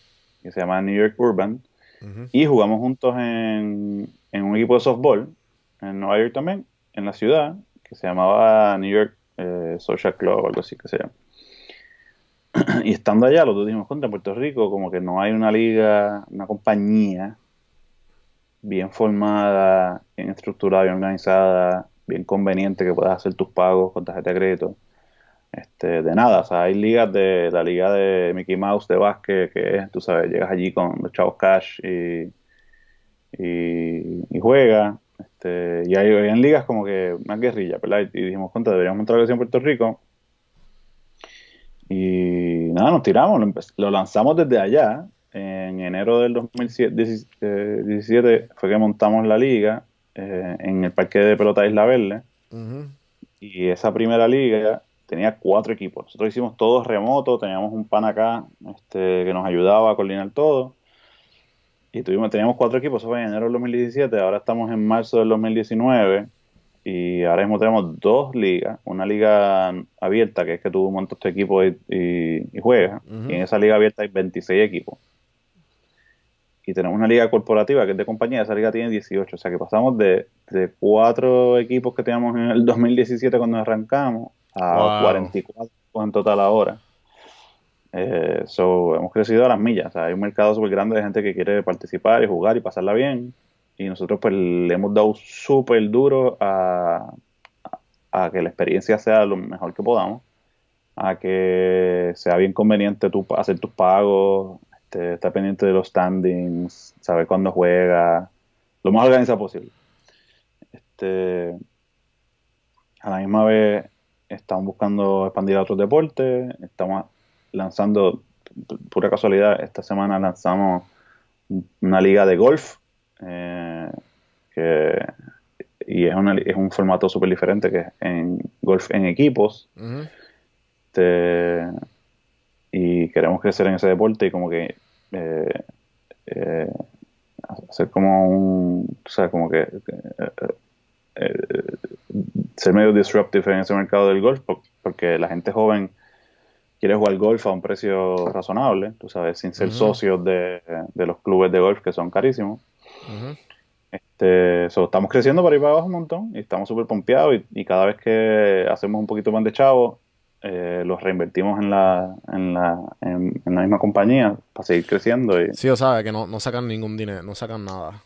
que se llama New York Urban. Y jugamos juntos en, en, un equipo de softball en Nueva York también, en la ciudad, que se llamaba New York eh, Social Club o algo así que se llama. y estando allá, dos dijimos, contra Puerto Rico, como que no hay una liga, una compañía bien formada, bien estructurada, bien organizada, bien conveniente que puedas hacer tus pagos con tarjeta de crédito. Este, de nada, o sea, hay ligas de la liga de Mickey Mouse de básquet que es, tú sabes, llegas allí con los chavos cash y, y, juegas. Este, y hay, en ligas como que más guerrilla, ¿verdad? Y dijimos, contra, deberíamos montar algo en Puerto Rico y nada, nos tiramos, lo, lanzamos desde allá. En enero del 2017 fue que montamos la liga eh, en el parque de pelota Isla Verde. Y esa primera liga tenía cuatro equipos. Nosotros hicimos todo remoto, teníamos un pan acá este, que nos ayudaba a coordinar todo. Y tuvimos, teníamos cuatro equipos, eso fue en enero del 2017, ahora estamos en marzo del 2019 y ahora mismo tenemos dos ligas, una liga abierta que es que tú montas tu equipo y, y, juegas, y en esa liga abierta hay 26 equipos. Y tenemos una liga corporativa que es de compañía, esa liga tiene 18, o sea que pasamos de, de cuatro equipos que teníamos en el 2017 cuando arrancamos a 44 en total ahora. Eh, so, hemos crecido a las millas, hay un mercado súper grande de gente que quiere participar y jugar y pasarla bien y nosotros pues le hemos dado súper duro a, a, que la experiencia sea lo mejor que podamos, a que sea bien conveniente tú hacer tus pagos, este, estar pendiente de los standings, saber cuándo juega, lo más organizado posible. Este, a la misma vez estamos buscando expandir a otros deportes, estamos lanzando, pura casualidad, esta semana lanzamos una liga de golf eh, y es, es un formato súper diferente que es en golf en equipos. Este, y queremos crecer en ese deporte y como que eh, eh, hacer como un, o sea, como que ser medio disruptive en ese mercado del golf porque la gente joven quiere jugar golf a un precio razonable, tú sabes, sin ser socios de, de, los clubes de golf que son carísimos este, estamos creciendo para ir para abajo un montón y estamos súper pompeados y, cada vez que hacemos un poquito más de chavos, eh, los reinvertimos en la, en la, en, la misma compañía para seguir creciendo. Y... Sí, o sea, que no, no sacan ningún dinero, no sacan nada.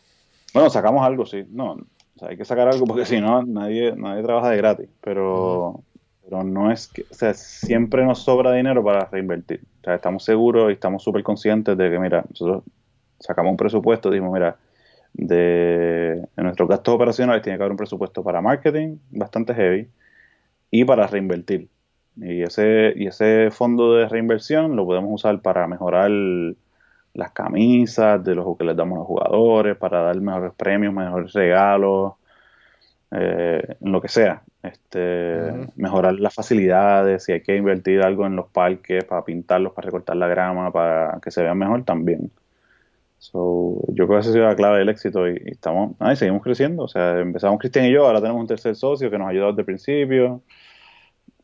Bueno, sacamos algo, sí. No, o sea, hay que sacar algo porque si no, nadie, nadie trabaja de gratis. Pero, pero no es que, o sea, siempre nos sobra dinero para reinvertir. O sea, estamos seguros y estamos súper conscientes de que, mira, nosotros sacamos un presupuesto, dijimos, mira, de, nuestros gastos operacionales tiene que haber un presupuesto para marketing bastante heavy y para reinvertir. Y ese, y ese fondo de reinversión lo podemos usar para mejorar las camisas de los que les damos a los jugadores, para dar mejores premios, mejores regalos, eh, en lo que sea. Este, Mejorar las facilidades, si hay que invertir algo en los parques para pintarlos, para recortar la grama, para que se vean mejor también. So, yo creo que esa ha sido la clave del éxito y, estamos, ahí seguimos creciendo. O sea, empezamos Cristian y yo, ahora tenemos un tercer socio que nos ha ayudado desde el principio.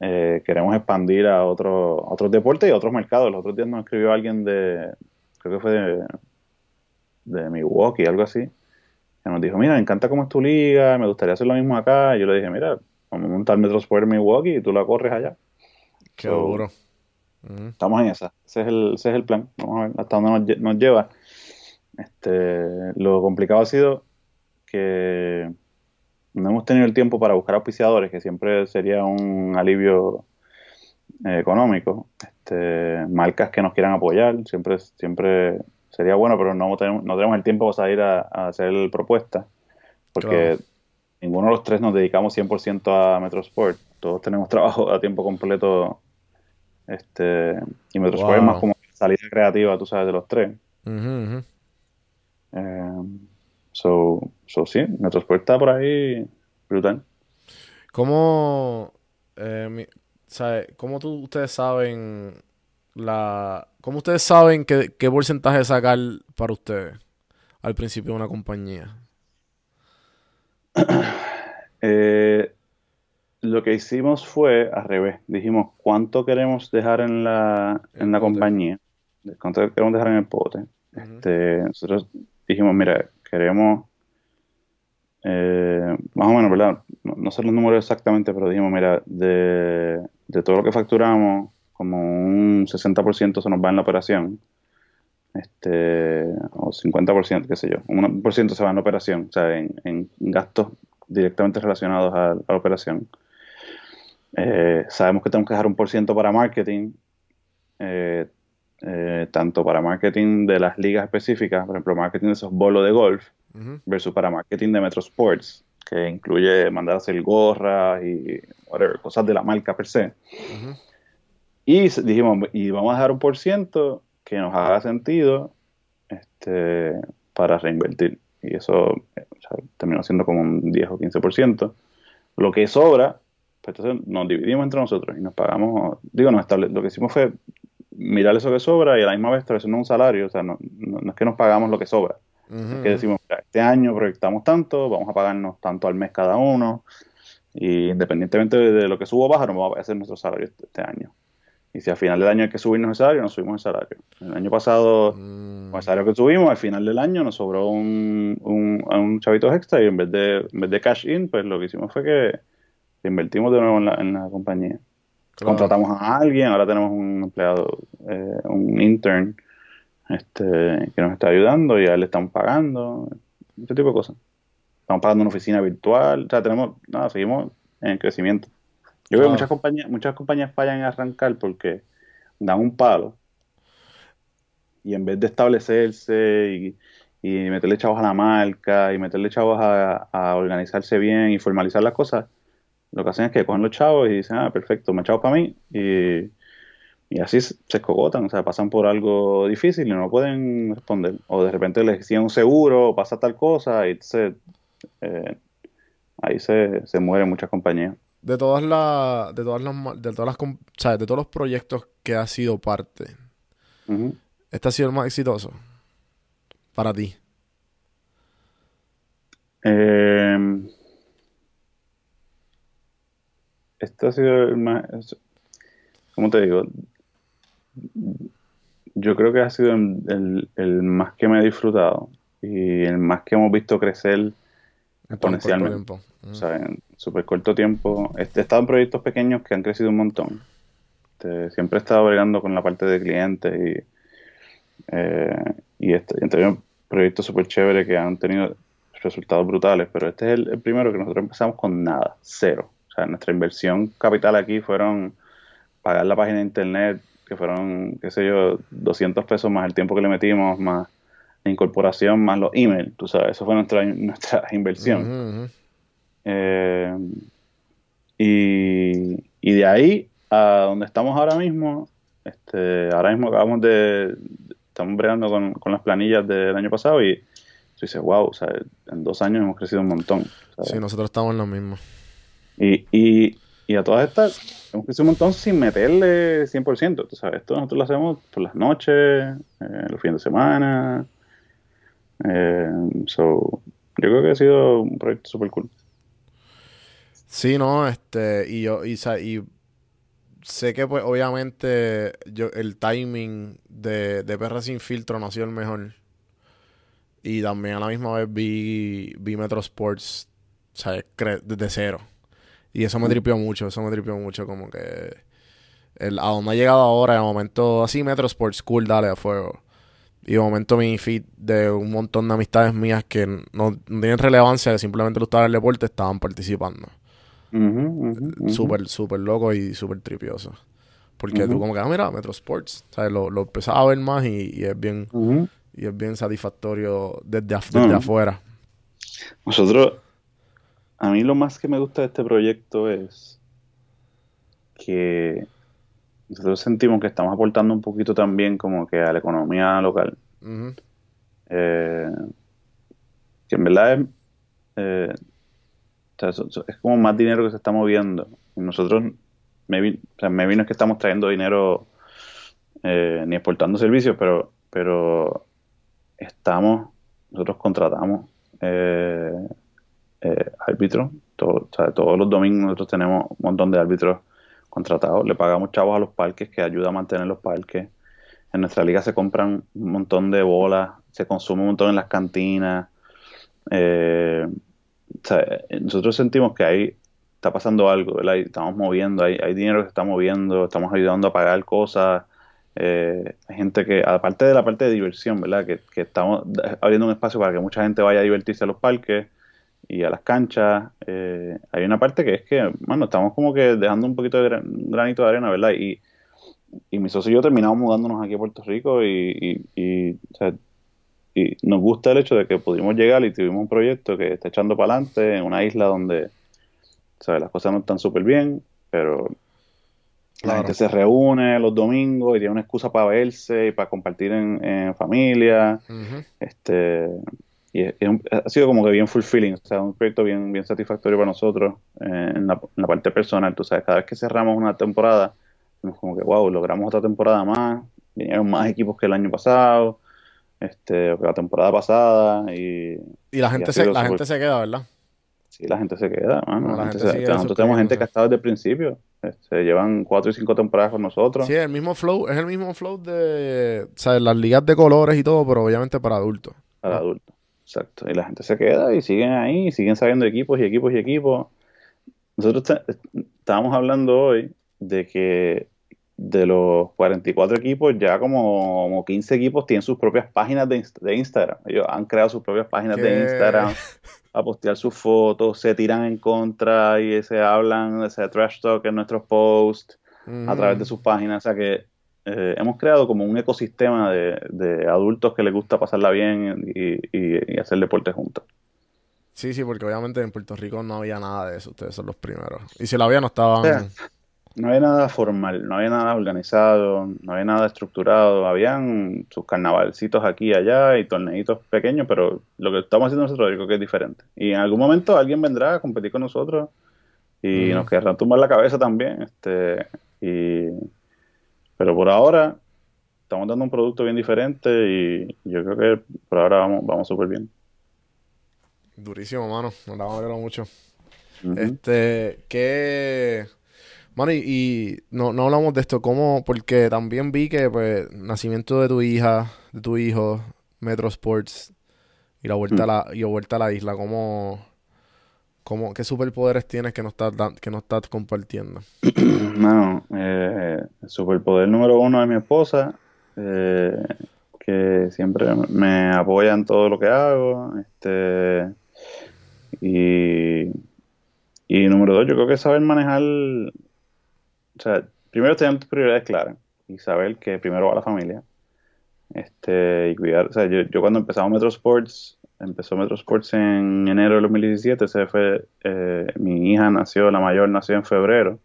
Eh, queremos expandir a, otro, otros deportes y a otros mercados. Los otros días nos escribió alguien de, creo que fue de, de Milwaukee, algo así, que nos dijo, mira, me encanta cómo es tu liga, me gustaría hacer lo mismo acá. Y yo le dije, mira, vamos a montar Metro Sport en Milwaukee y tú la corres allá. Qué duro. Estamos en esa. Ese es el, ese es el plan. Vamos a ver hasta dónde nos lleva. Este, lo complicado ha sido que no hemos tenido el tiempo para buscar auspiciadores, que siempre sería un alivio eh, económico. Este, marcas que nos quieran apoyar, siempre, siempre sería bueno, pero no tenemos, no tenemos el tiempo para salir a, hacer propuestas, porque ninguno de los tres nos dedicamos 100% a Metrosport. Todos tenemos trabajo a tiempo completo. Este, y Metrosport es más como salida creativa, tú sabes, de los tres. Eh, so, so, sí, Metrosport está por ahí brutal. ¿Cómo, eh, ¿cómo tú, ustedes saben la... ¿Cómo ustedes saben qué, qué porcentaje sacar para ustedes al principio de una compañía? Eh, lo que hicimos fue al revés. Dijimos cuánto queremos dejar en la, en la compañía, cuánto queremos dejar en el pote. este, nosotros dijimos, mira, queremos, eh, más o menos, ¿verdad? No, sé los números exactamente, pero dijimos, mira, de, todo lo que facturamos, como un 60% se nos va en la operación, este, o 50%, qué sé yo, un por ciento se va en la operación, o sea, en, gastos directamente relacionados a, la operación. Eh, sabemos que tenemos que dejar un por ciento para marketing, eh, eh, tanto para marketing de las ligas específicas, por ejemplo, marketing de esos bolos de golf, versus para marketing de Metro Sports, que incluye mandar a hacer gorras y whatever, cosas de la marca per se. Y dijimos, y vamos a dejar un por ciento que nos haga sentido este, para reinvertir. Y eso terminó siendo como un 10 o 15%. Lo que sobra, pues entonces nos dividimos entre nosotros y nos pagamos, digo, nos lo que hicimos fue mirar eso que sobra y a la misma vez establecernos un salario. O sea, no, no, es que nos pagamos lo que sobra. es que decimos, este año proyectamos tanto, vamos a pagarnos tanto al mes cada uno. Y independientemente de, lo que subo o baja, nos vamos a hacer nuestro salario este, este, año. Y si al final del año hay que subirnos el salario, nos subimos el salario. El año pasado, mm. con el salario que subimos, al final del año nos sobró un, un, un chavito extra y en vez, de, en vez de cash in, pues lo que hicimos fue que invertimos de nuevo en la, en la compañía. Contratamos a alguien, ahora tenemos un empleado, eh, un intern este, que nos está ayudando y a él le están pagando, ese tipo de cosas. Estamos pagando una oficina virtual, o sea, tenemos, nada, seguimos en crecimiento. Yo veo muchas compañías, muchas compañías fallan en arrancar porque dan un palo y en vez de establecerse y, y meterle chavos a la marca y meterle chavos a, a organizarse bien y formalizar las cosas, lo que hacen es que cogen los chavos y dicen, ah, perfecto, me chavos para mí. Y, así se escogotan, o sea, pasan por algo difícil y no pueden responder. O de repente les exigen un seguro, o pasa tal cosa, y se, eh, ahí se, se mueren muchas compañías. De todas las, de todas las, de todas las, o sea, de todos los proyectos que ha sido parte, ¿este ha sido el más exitoso para ti? Eh, este ha sido el más, ¿cómo te digo? Yo creo que ha sido el, más que me he disfrutado y el más que hemos visto crecer exponencialmente. O sea, en súper corto tiempo. He, estado en proyectos pequeños que han crecido un montón. Este, siempre he estado bregando con la parte de clientes y, eh, y, este, proyectos súper chéveres que han tenido resultados brutales, pero este es el, primero que nosotros empezamos con nada, cero. O sea, nuestra inversión capital aquí fueron pagar la página de internet, que fueron, qué sé yo, 200 pesos más el tiempo que le metimos, más la incorporación, más los emails, tú sabes, eso fue nuestra, nuestra inversión. Eh, y, y de ahí a donde estamos ahora mismo, este, ahora mismo acabamos de, estamos bregando con, con las planillas del año pasado y tú dices, wow, o sea, en dos años hemos crecido un montón. Sí, nosotros estamos en lo mismo. Y, y, y, a todas estas, hemos crecido un montón sin meterle 100%. Tú sabes, esto nosotros lo hacemos por las noches, eh, los fines de semana. Eh, so, yo creo que ha sido un proyecto súper cool. Sí, no, este, y yo, y, y sé que pues obviamente yo, el timing de, de Perra Sin Filtro no ha sido el mejor. Y también a la misma vez vi, vi Metro Sports, ¿sabes? Desde cero. Y eso me tripió mucho, eso me tripió mucho como que... El, a donde ha llegado ahora, de momento, así Metro Sports, cool, dale a fuego. Y de momento mi feed de un montón de amistades mías que no, tienen relevancia, que simplemente les gustaba el deporte, estaban participando. Súper, súper loco y súper tripioso. Porque tú como que, ah, mira, Metro Sports, ¿sabes? Lo, lo empezaba a ver más y, es bien y es bien satisfactorio desde, afuera. Nosotros, a mí lo más que me gusta de este proyecto es que nosotros sentimos que estamos aportando un poquito también como que a la economía local. Eh, que en verdad es, eh, es como más dinero que se está moviendo. Y nosotros, me, vino es que estamos trayendo dinero eh, ni exportando servicios, pero, pero estamos, nosotros contratamos eh, eh, árbitros, todos los domingos nosotros tenemos un montón de árbitros contratados, le pagamos chavos a los parques que ayuda a mantener los parques. En nuestra liga se compran un montón de bolas, se consume un montón en las cantinas. Eh, nosotros sentimos que ahí está pasando algo, estamos moviendo, hay, hay dinero que se está moviendo, estamos ayudando a pagar cosas, eh, hay gente que, aparte de la parte de diversión, ¿verdad? Que, estamos abriendo un espacio para que mucha gente vaya a divertirse a los parques y a las canchas. Eh, hay una parte que es que, bueno, estamos como que dejando un poquito de granito de arena, ¿verdad? Y, y mi socio y yo terminamos mudándonos aquí a Puerto Rico y, y, nos gusta el hecho de que pudimos llegar y tuvimos un proyecto que está echando para adelante en una isla donde ¿sabes? las cosas no están súper bien, pero la gente se reúne los domingos y tiene una excusa para verse y para compartir en, familia. este y ha sido como que bien fulfilling, o sea, un proyecto bien, bien satisfactorio para nosotros eh, en, la, parte personal. Tú sabes, cada vez que cerramos una temporada, es como que, wow, logramos otra temporada más, vinieron más equipos que el año pasado, este, que la temporada pasada. Y, y la gente, se, la gente se queda, ¿verdad? Sí, la gente se queda, nosotros tenemos gente que ha estado desde el principio. Se este, llevan cuatro y cinco temporadas con nosotros. Sí, el mismo flow, es el mismo flow de, o las ligas de colores y todo, pero obviamente para adultos. Para adultos, exacto. Y la gente se queda y siguen ahí, siguen sabiendo equipos y equipos y equipos. Nosotros estábamos hablando hoy de que de los 44 equipos, ya como, como 15 equipos tienen sus propias páginas de, de Instagram. Ellos han creado sus propias páginas de Instagram. a postear sus fotos, se tiran en contra y se hablan, se trash talk en nuestros posts a través de sus páginas. O sea que eh, hemos creado como un ecosistema de, adultos que les gusta pasarla bien y, hacer deporte juntos. Sí, sí, porque obviamente en Puerto Rico no había nada de eso, ustedes son los primeros. Y si lo había, no estaban no había nada formal, no había nada organizado, no había nada estructurado, habían sus carnavalcitos aquí y allá y torneitos pequeños, pero lo que estamos haciendo nosotros yo creo que es diferente. Y en algún momento alguien vendrá a competir con nosotros y nos querrá tumbar la cabeza también, este y pero por ahora estamos dando un producto bien diferente y yo creo que por ahora vamos, vamos súper bien. Durísimo, mano. Nos la vamos a ver mucho. Este, ¿qué Mano, y, no, no, hablamos de esto, ¿cómo? Porque también vi que, pues, nacimiento de tu hija, de tu hijo, Metro Sports, y la vuelta, a, la, y la, vuelta a la isla, ¿cómo, cómo, qué superpoderes tienes que no estás, que no estás compartiendo? Eh, superpoder número uno es mi esposa, eh, que siempre me apoya en todo lo que hago, este Y, y número dos, yo creo que saber manejar, o sea, primero tener tus prioridades claras y saber que primero va la familia. Este, y cuidar, o sea, yo, yo cuando empezamos Metro Sports, empezó Metro Sports en enero de 2017, ese fue, eh, mi hija nació, la mayor nació en febrero.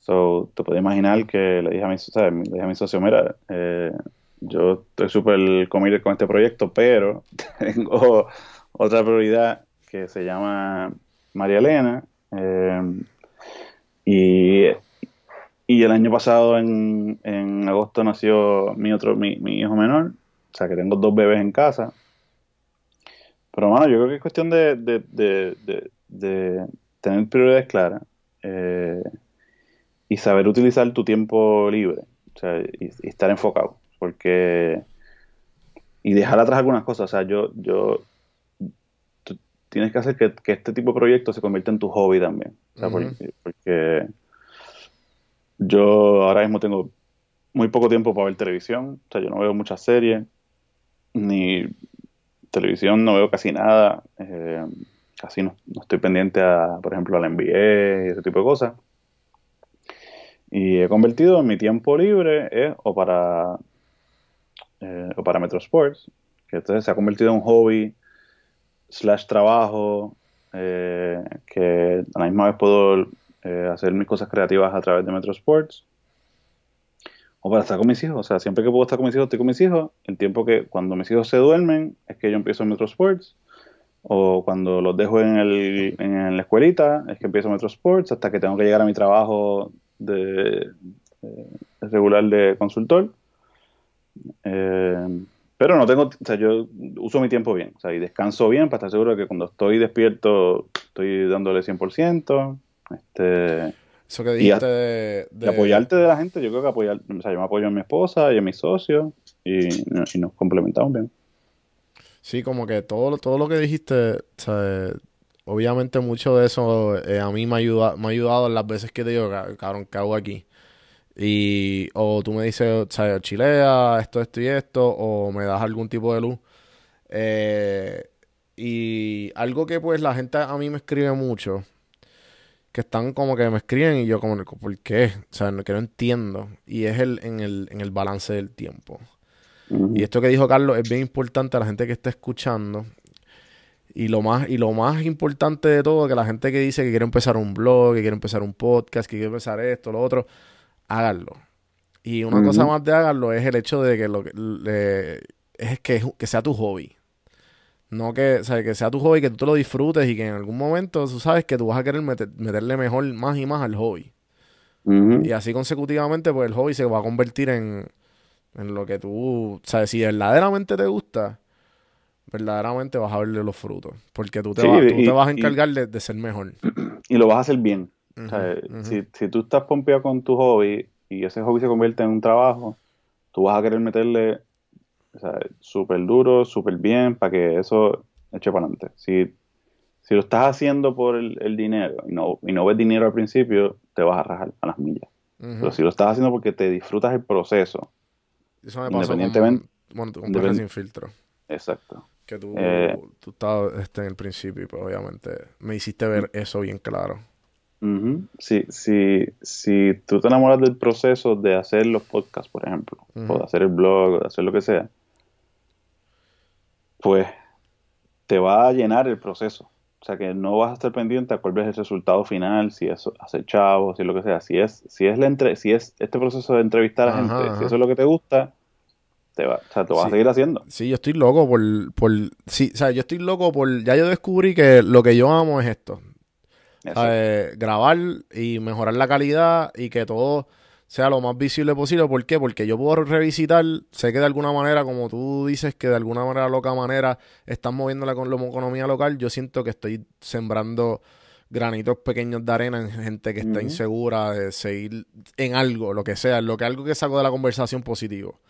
So, te puedes imaginar que le dije a mi, le dije a mi socio, mira, eh, yo estoy súper committed con este proyecto, pero tengo otra prioridad que se llama María Elena. Eh, y, y, el año pasado, en, en agosto, nació mi otro mi, mi, hijo menor. O sea, que tengo dos bebés en casa. Pero, bueno, yo creo que es cuestión de, de, de, de tener prioridades claras. Eh, y saber utilizar tu tiempo libre. O sea, y estar enfocado porque y dejar atrás algunas cosas, o sea, yo, yo, tienes que hacer que, este tipo de proyectos se convierta en tu hobby también, o sea, porque, yo ahora mismo tengo muy poco tiempo para ver televisión, o sea, yo no veo muchas series, ni televisión no veo casi nada, eh, casi no, no, estoy pendiente a, por ejemplo, a la NBA y ese tipo de cosas. Y he convertido mi tiempo libre eh, o para eh, o para Metro Sports, que entonces se ha convertido en un hobby slash trabajo, eh, que a la misma vez puedo eh, hacer mis cosas creativas a través de Metro Sports. O para estar con mis hijos, o sea, siempre que puedo estar con mis hijos, estoy con mis hijos. El tiempo que cuando mis hijos se duermen es que yo empiezo Metro Sports. O cuando los dejo en, el, en la escuelita es que empiezo Metro Sports hasta que tengo que llegar a mi trabajo de regular de consultor. Eh, pero no tengo, o sea, yo uso mi tiempo bien, o sea, y descanso bien para estar seguro de que cuando estoy despierto estoy dándole 100%. Este, Eso que dijiste de, apoyarte de la gente, yo creo que apoyar, o sea, yo me apoyo a mi esposa y a mis socios y, nos complementamos bien. Sí, como que todo, todo lo que dijiste, o sea, obviamente mucho de eso eh, a mí me ha, ayudado, me ha ayudado en las veces que te digo, cabrón, ¿qué hago aquí? Y o tú me dices, ¿sabes? Chilea, esto, esto y esto, o me das algún tipo de luz. Eh, y algo que pues la gente a mí me escribe mucho, que están como que me escriben y yo como, ¿por qué? O sea, que no entiendo. Y es el, en, el, en el balance del tiempo. Y esto que dijo Carlos es bien importante a la gente que está escuchando. Y lo más, y lo más importante de todo, que la gente que dice que quiere empezar un blog, que quiere empezar un podcast, que quiere empezar esto, lo otro, háganlo. Y una cosa más de háganlo es el hecho de que lo que es que, que sea tu hobby. No que, o sea, que sea tu hobby, que tú te lo disfrutes y que en algún momento tú sabes que tú vas a querer meterle mejor, más y más al hobby. Y así consecutivamente, pues el hobby se va a convertir en, en lo que tú, o sea, si verdaderamente te gusta, verdaderamente vas a verle los frutos. Porque tú te, vas, tú te vas a encargar de, de, ser mejor. Y lo vas a hacer bien si, si, tú estás pompeado con tu hobby y ese hobby se convierte en un trabajo, tú vas a querer meterle súper duro, súper bien, para que eso eche para adelante. Si, si lo estás haciendo por el, dinero y no, y no ves dinero al principio, te vas a rajar a las millas. Pero si lo estás haciendo porque te disfrutas el proceso, eso me pasó independientemente... Con, bueno, sin filtro. Exacto. Que tú, eh, tú estabas este, en el principio pues obviamente me hiciste ver eso bien claro si, si, si tú te enamoras del proceso de hacer los podcasts, por ejemplo, o de hacer el blog, o de hacer lo que sea, pues te va a llenar el proceso. O sea que no vas a estar pendiente a cuál es el resultado final, si es hacer chavos, si es lo que sea. Si es, si es la entre, si es este proceso de entrevistar a gente, si eso es lo que te gusta, te va, o sea, te vas a seguir haciendo. Sí, yo estoy loco por, por sí, o sea, yo estoy loco por, ya yo descubrí que lo que yo amo es esto. Eh, grabar y mejorar la calidad y que todo sea lo más visible posible. ¿Por qué? Porque yo puedo revisitar, sé que de alguna manera, como tú dices, que de alguna manera, loca manera, están moviendo la, la economía local, yo siento que estoy sembrando granitos pequeños de arena en gente que está insegura de seguir en algo, lo que sea, lo que algo que saco de la conversación positivo.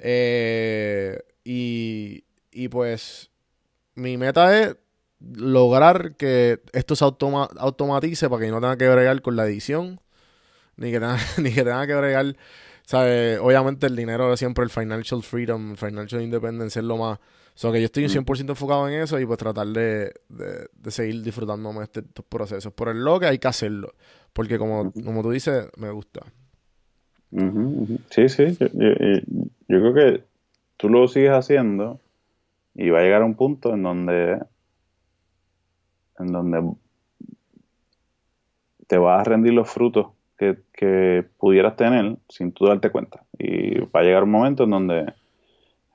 Eh, y, y pues mi meta es lograr que esto se automatice para que no tenga que bregar con la edición, ni que tenga, ni que, tenga que bregar ¿sabes? Obviamente el dinero siempre el financial freedom, el financial independence es lo más... O sea, que yo estoy 100% enfocado en eso y pues tratar de, de, seguir disfrutándome de este, estos procesos. Por el lo que hay que hacerlo. Porque como, como tú dices, me gusta. Sí, sí. Yo, yo, creo que tú lo sigues haciendo y va a llegar a un punto en donde en donde te vas a rendir los frutos que, que, pudieras tener sin tú darte cuenta. Y va a llegar un momento en donde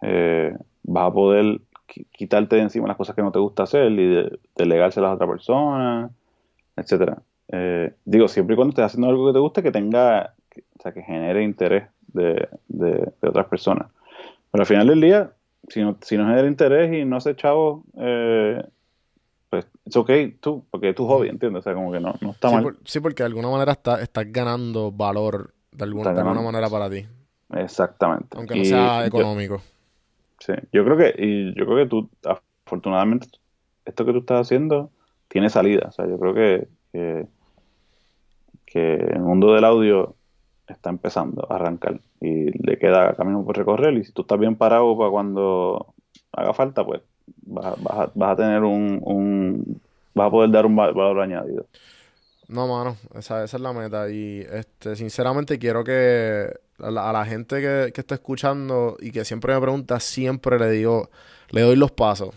eh, vas a poder quitarte de encima las cosas que no te gusta hacer y delegárselas a otra persona, etcétera. Eh, digo, siempre y cuando estés haciendo algo que te guste, que tenga, o sea, que genere interés de, de, otras personas. Pero al final del día, si no, si no genera interés y no hace chavo, eh, pues es ok tú, porque es tu hobby, ¿entiendes? O sea, como que no, no está mal. sí, porque de alguna manera está, estás ganando valor de alguna, de alguna manera para ti. Exactamente. Aunque no sea económico. sí, yo creo que, y yo creo que tú, afortunadamente, esto que tú estás haciendo tiene salida. O sea, yo creo que, que, que el mundo del audio está empezando a arrancar y le queda camino por recorrer y si tú estás bien parado para cuando haga falta, pues vas, a, tener un, vas a poder dar un valor añadido. No, mano, esa, esa es la meta. Y este, sinceramente quiero que a la, gente que, que está escuchando y que siempre me pregunta, siempre le digo, le doy los pasos.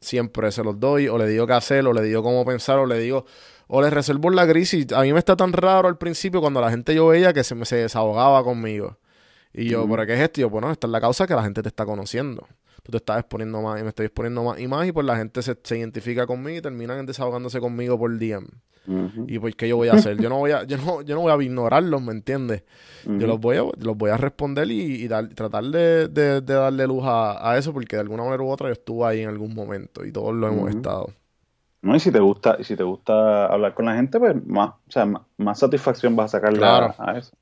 Siempre se los doy, o le digo qué hacer, o le digo cómo pensar, o le digo, o le reservo la crisis. A mí me está tan raro al principio cuando la gente yo veía que se me se desahogaba conmigo. Y yo, ¿por qué es esto? Y yo, bueno, esta es la causa que la gente te está conociendo tú te estás exponiendo más y me estoy exponiendo más y más y pues la gente se, identifica conmigo y terminan desahogándose conmigo por DM. Y pues qué yo voy a hacer, yo no voy a, yo no, yo no voy a ignorarlos, ¿me entiendes? Yo los voy a, los voy a responder y, tratar de, darle luz a, eso, porque de alguna manera u otra yo estuve ahí en algún momento y todos lo hemos estado. No, y si te gusta, y si te gusta hablar con la gente, pues más, o sea, más, satisfacción vas a sacarle a eso.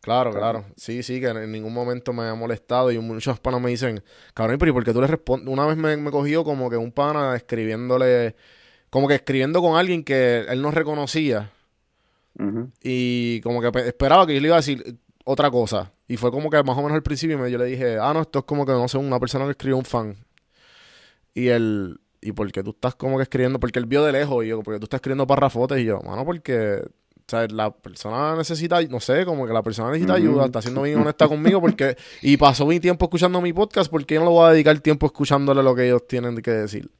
Claro, claro. Sí, sí, que en ningún momento me ha molestado y muchos panas me dicen, cabrón, pero ¿y por qué tú le respondes? Una vez me, me cogió como que un pana escribiéndole, como que escribiendo con alguien que él no reconocía y como que esperaba que yo le iba a decir otra cosa. Y fue como que más o menos al principio yo le dije, ah, no, esto es como que, no sé, una persona que escribió un fan. Y él, ¿y por qué tú estás como que escribiendo? Porque él vio de lejos y yo, porque tú estás escribiendo parrafotes y yo, mano, porque o sea, la persona necesita, no sé, como que la persona necesita ayuda, está siendo bien honesta conmigo porque, y pasó mi tiempo escuchando mi podcast, porque yo no lo voy a dedicar tiempo escuchándole lo que ellos tienen que decir.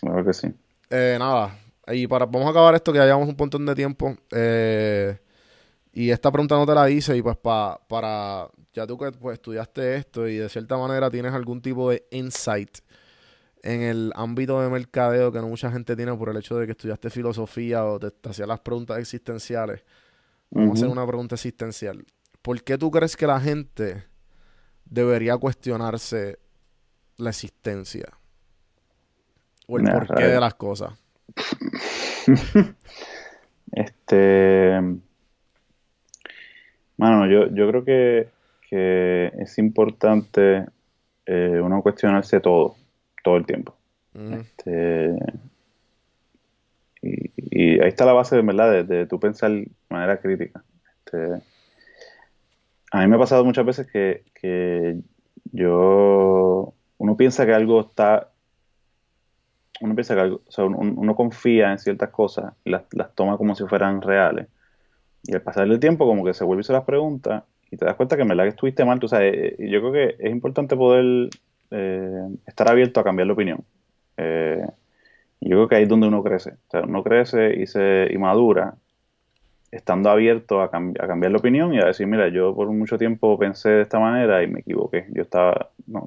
Claro que sí. Eh, nada, y para, vamos a acabar esto que ya llevamos un montón de tiempo. Eh, y esta pregunta no te la hice, y pues para, ya tú que pues, estudiaste esto y de cierta manera tienes algún tipo de insight en el ámbito de mercadeo que no mucha gente tiene por el hecho de que estudiaste filosofía o te, hacías las preguntas existenciales. Vamos a hacer una pregunta existencial. ¿Por qué tú crees que la gente debería cuestionarse la existencia? O el porqué de las cosas. este. Bueno, yo, yo creo que, que es importante eh, uno cuestionarse todo todo el tiempo. Este, y, ahí está la base, de verdad, de, tu pensar de manera crítica. Este, a mí me ha pasado muchas veces que, yo, uno piensa que algo está, uno piensa que algo, o sea, uno, confía en ciertas cosas y las, toma como si fueran reales. Y al pasar el tiempo, como que se vuelve hacer las preguntas y te das cuenta que en verdad que estuviste mal. Tú sabes, eh, yo creo que es importante poder eh, estar abierto a cambiar la opinión. Eh, yo creo que ahí es donde uno crece. O sea, uno crece y se y madura estando abierto a, cambiar la opinión y a decir, mira, yo por mucho tiempo pensé de esta manera y me equivoqué. Yo estaba no,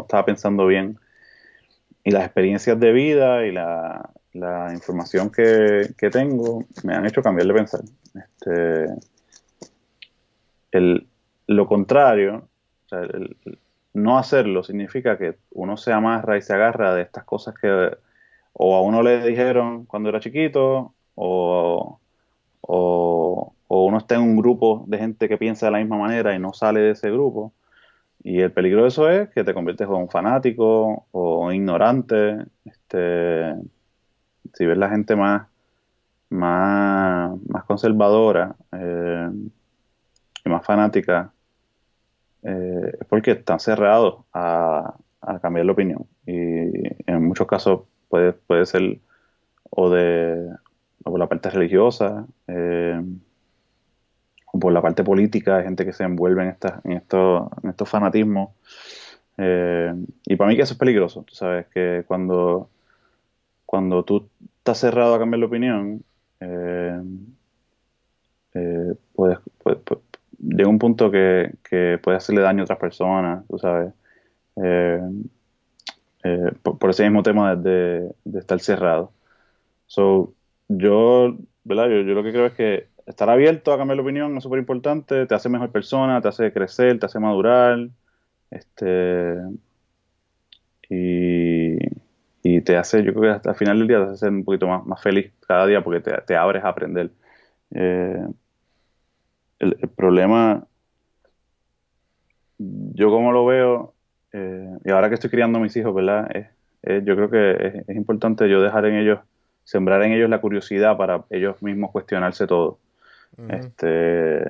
estaba pensando bien. Y las experiencias de vida y la, información que, tengo me han hecho cambiar de pensar. Este, el, lo contrario, o sea, no hacerlo significa que uno se amarra y se agarra de estas cosas que o a uno le dijeron cuando era chiquito o, uno está en un grupo de gente que piensa de la misma manera y no sale de ese grupo. Y el peligro de eso es que te conviertes en un fanático o un ignorante. Este, si ves la gente más, más, más conservadora, eh, más fanática, eh, es porque están cerrados a, cambiar la opinión. Y en muchos casos puede, puede ser o de por la parte religiosa, eh, o por la parte política, hay gente que se envuelve en, esta, en, esto, en estos fanatismos. Eh, y para mí que eso es peligroso, tú sabes, que cuando, cuando tú estás cerrado a cambiar la opinión, eh, puedes, llega un punto que, puede hacerle daño a otras personas, tú sabes. por, ese mismo tema de, de, estar cerrado. So, yo, ¿verdad? Yo, lo que creo es que estar abierto a cambiar la opinión es súper importante, te hace mejor persona, te hace crecer, te hace madurar, este, y, te hace, yo creo que hasta el final del día te hace ser un poquito más, feliz cada día porque te, te abres a aprender. Eh, el, problema, yo como lo veo, eh, y ahora que estoy criando a mis hijos, ¿verdad? yo creo que es importante yo dejar en ellos sembrar en ellos la curiosidad para ellos mismos cuestionarse todo. Este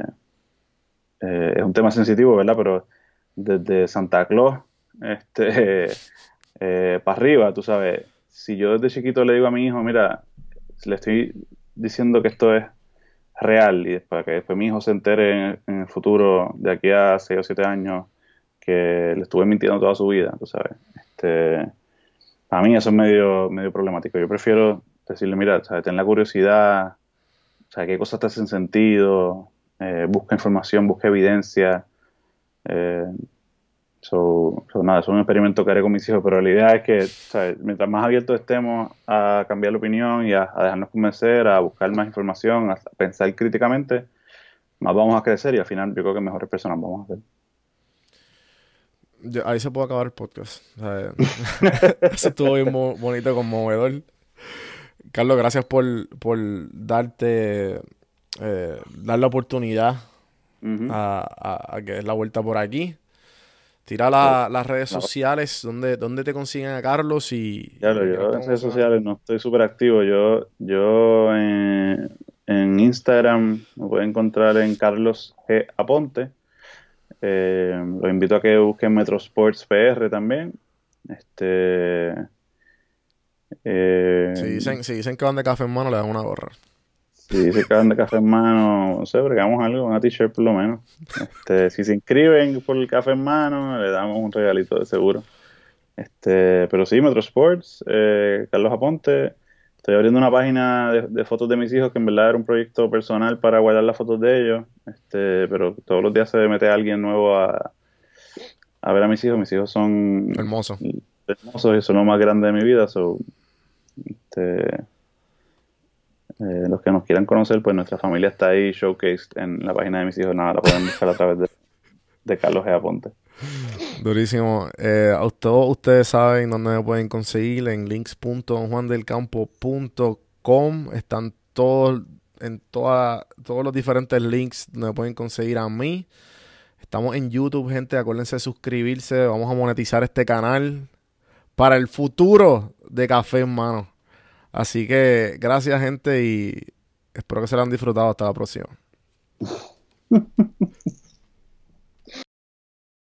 eh, es un tema sensitivo, ¿verdad? Pero desde Santa Claus este, eh, para arriba, tú sabes, si yo desde chiquito le digo a mi hijo, mira, le estoy diciendo que esto es real y para que después mi hijo se entere en, el futuro, de aquí a 6 o 7 años, que le estuve mintiendo toda su vida, tú sabes. Este, a mí eso es medio, medio problemático. Yo prefiero decirle, mira, ten la curiosidad, sea, qué cosas te hacen sentido, eh, busca información, busca evidencia. Eh, so, nada, es un experimento que haré con mis hijos, pero la idea es que mientras más abiertos estemos a cambiar la opinión y a, dejarnos convencer, a buscar más información, a pensar críticamente, más vamos a crecer y al final yo creo que mejores personas vamos a ser. ahí se puede acabar el podcast. eso estuvo bien bonito, conmovedor. Carlos, gracias por, darte, eh, dar la oportunidad a, que es la vuelta por aquí. Tira las redes sociales, donde, donde te consiguen a Carlos y... Claro, yo en redes sociales no estoy súper activo. Yo, yo en, Instagram me pueden encontrar en Carlos G. Aponte. Eh, los invito a que busquen Metro Sports PR también. Este eh, si, dicen, si dicen que van de café en mano, le dan una gorra. Si dicen que van de café en mano, no sé, bregamos algo, una t-shirt por lo menos. Este, si se inscriben por el café en mano, le damos un regalito de seguro. Este, pero sí, Metro Sports, eh, Carlos Aponte. Estoy abriendo una página de, fotos de mis hijos que en verdad era un proyecto personal para guardar las fotos de ellos. Este, pero todos los días se mete alguien nuevo a, a ver a mis hijos. Mis hijos son hermosos. Hermosos y son lo más grande de mi vida. So, este, eh, los que nos quieran conocer, pues nuestra familia está ahí showcased en la página de mis hijos. Nada, la pueden buscar a través de, de Carlos G. Aponte. Durísimo. Eh, todos ustedes saben dónde me pueden conseguir en links.juandelcampo.com. Están todos en toda, todos los diferentes links donde me pueden conseguir a mí. Estamos en YouTube, gente. Acuérdense de suscribirse. Vamos a monetizar este canal para el futuro de Café en Mano. Así que gracias, gente, y espero que se lo han disfrutado. Hasta la próxima.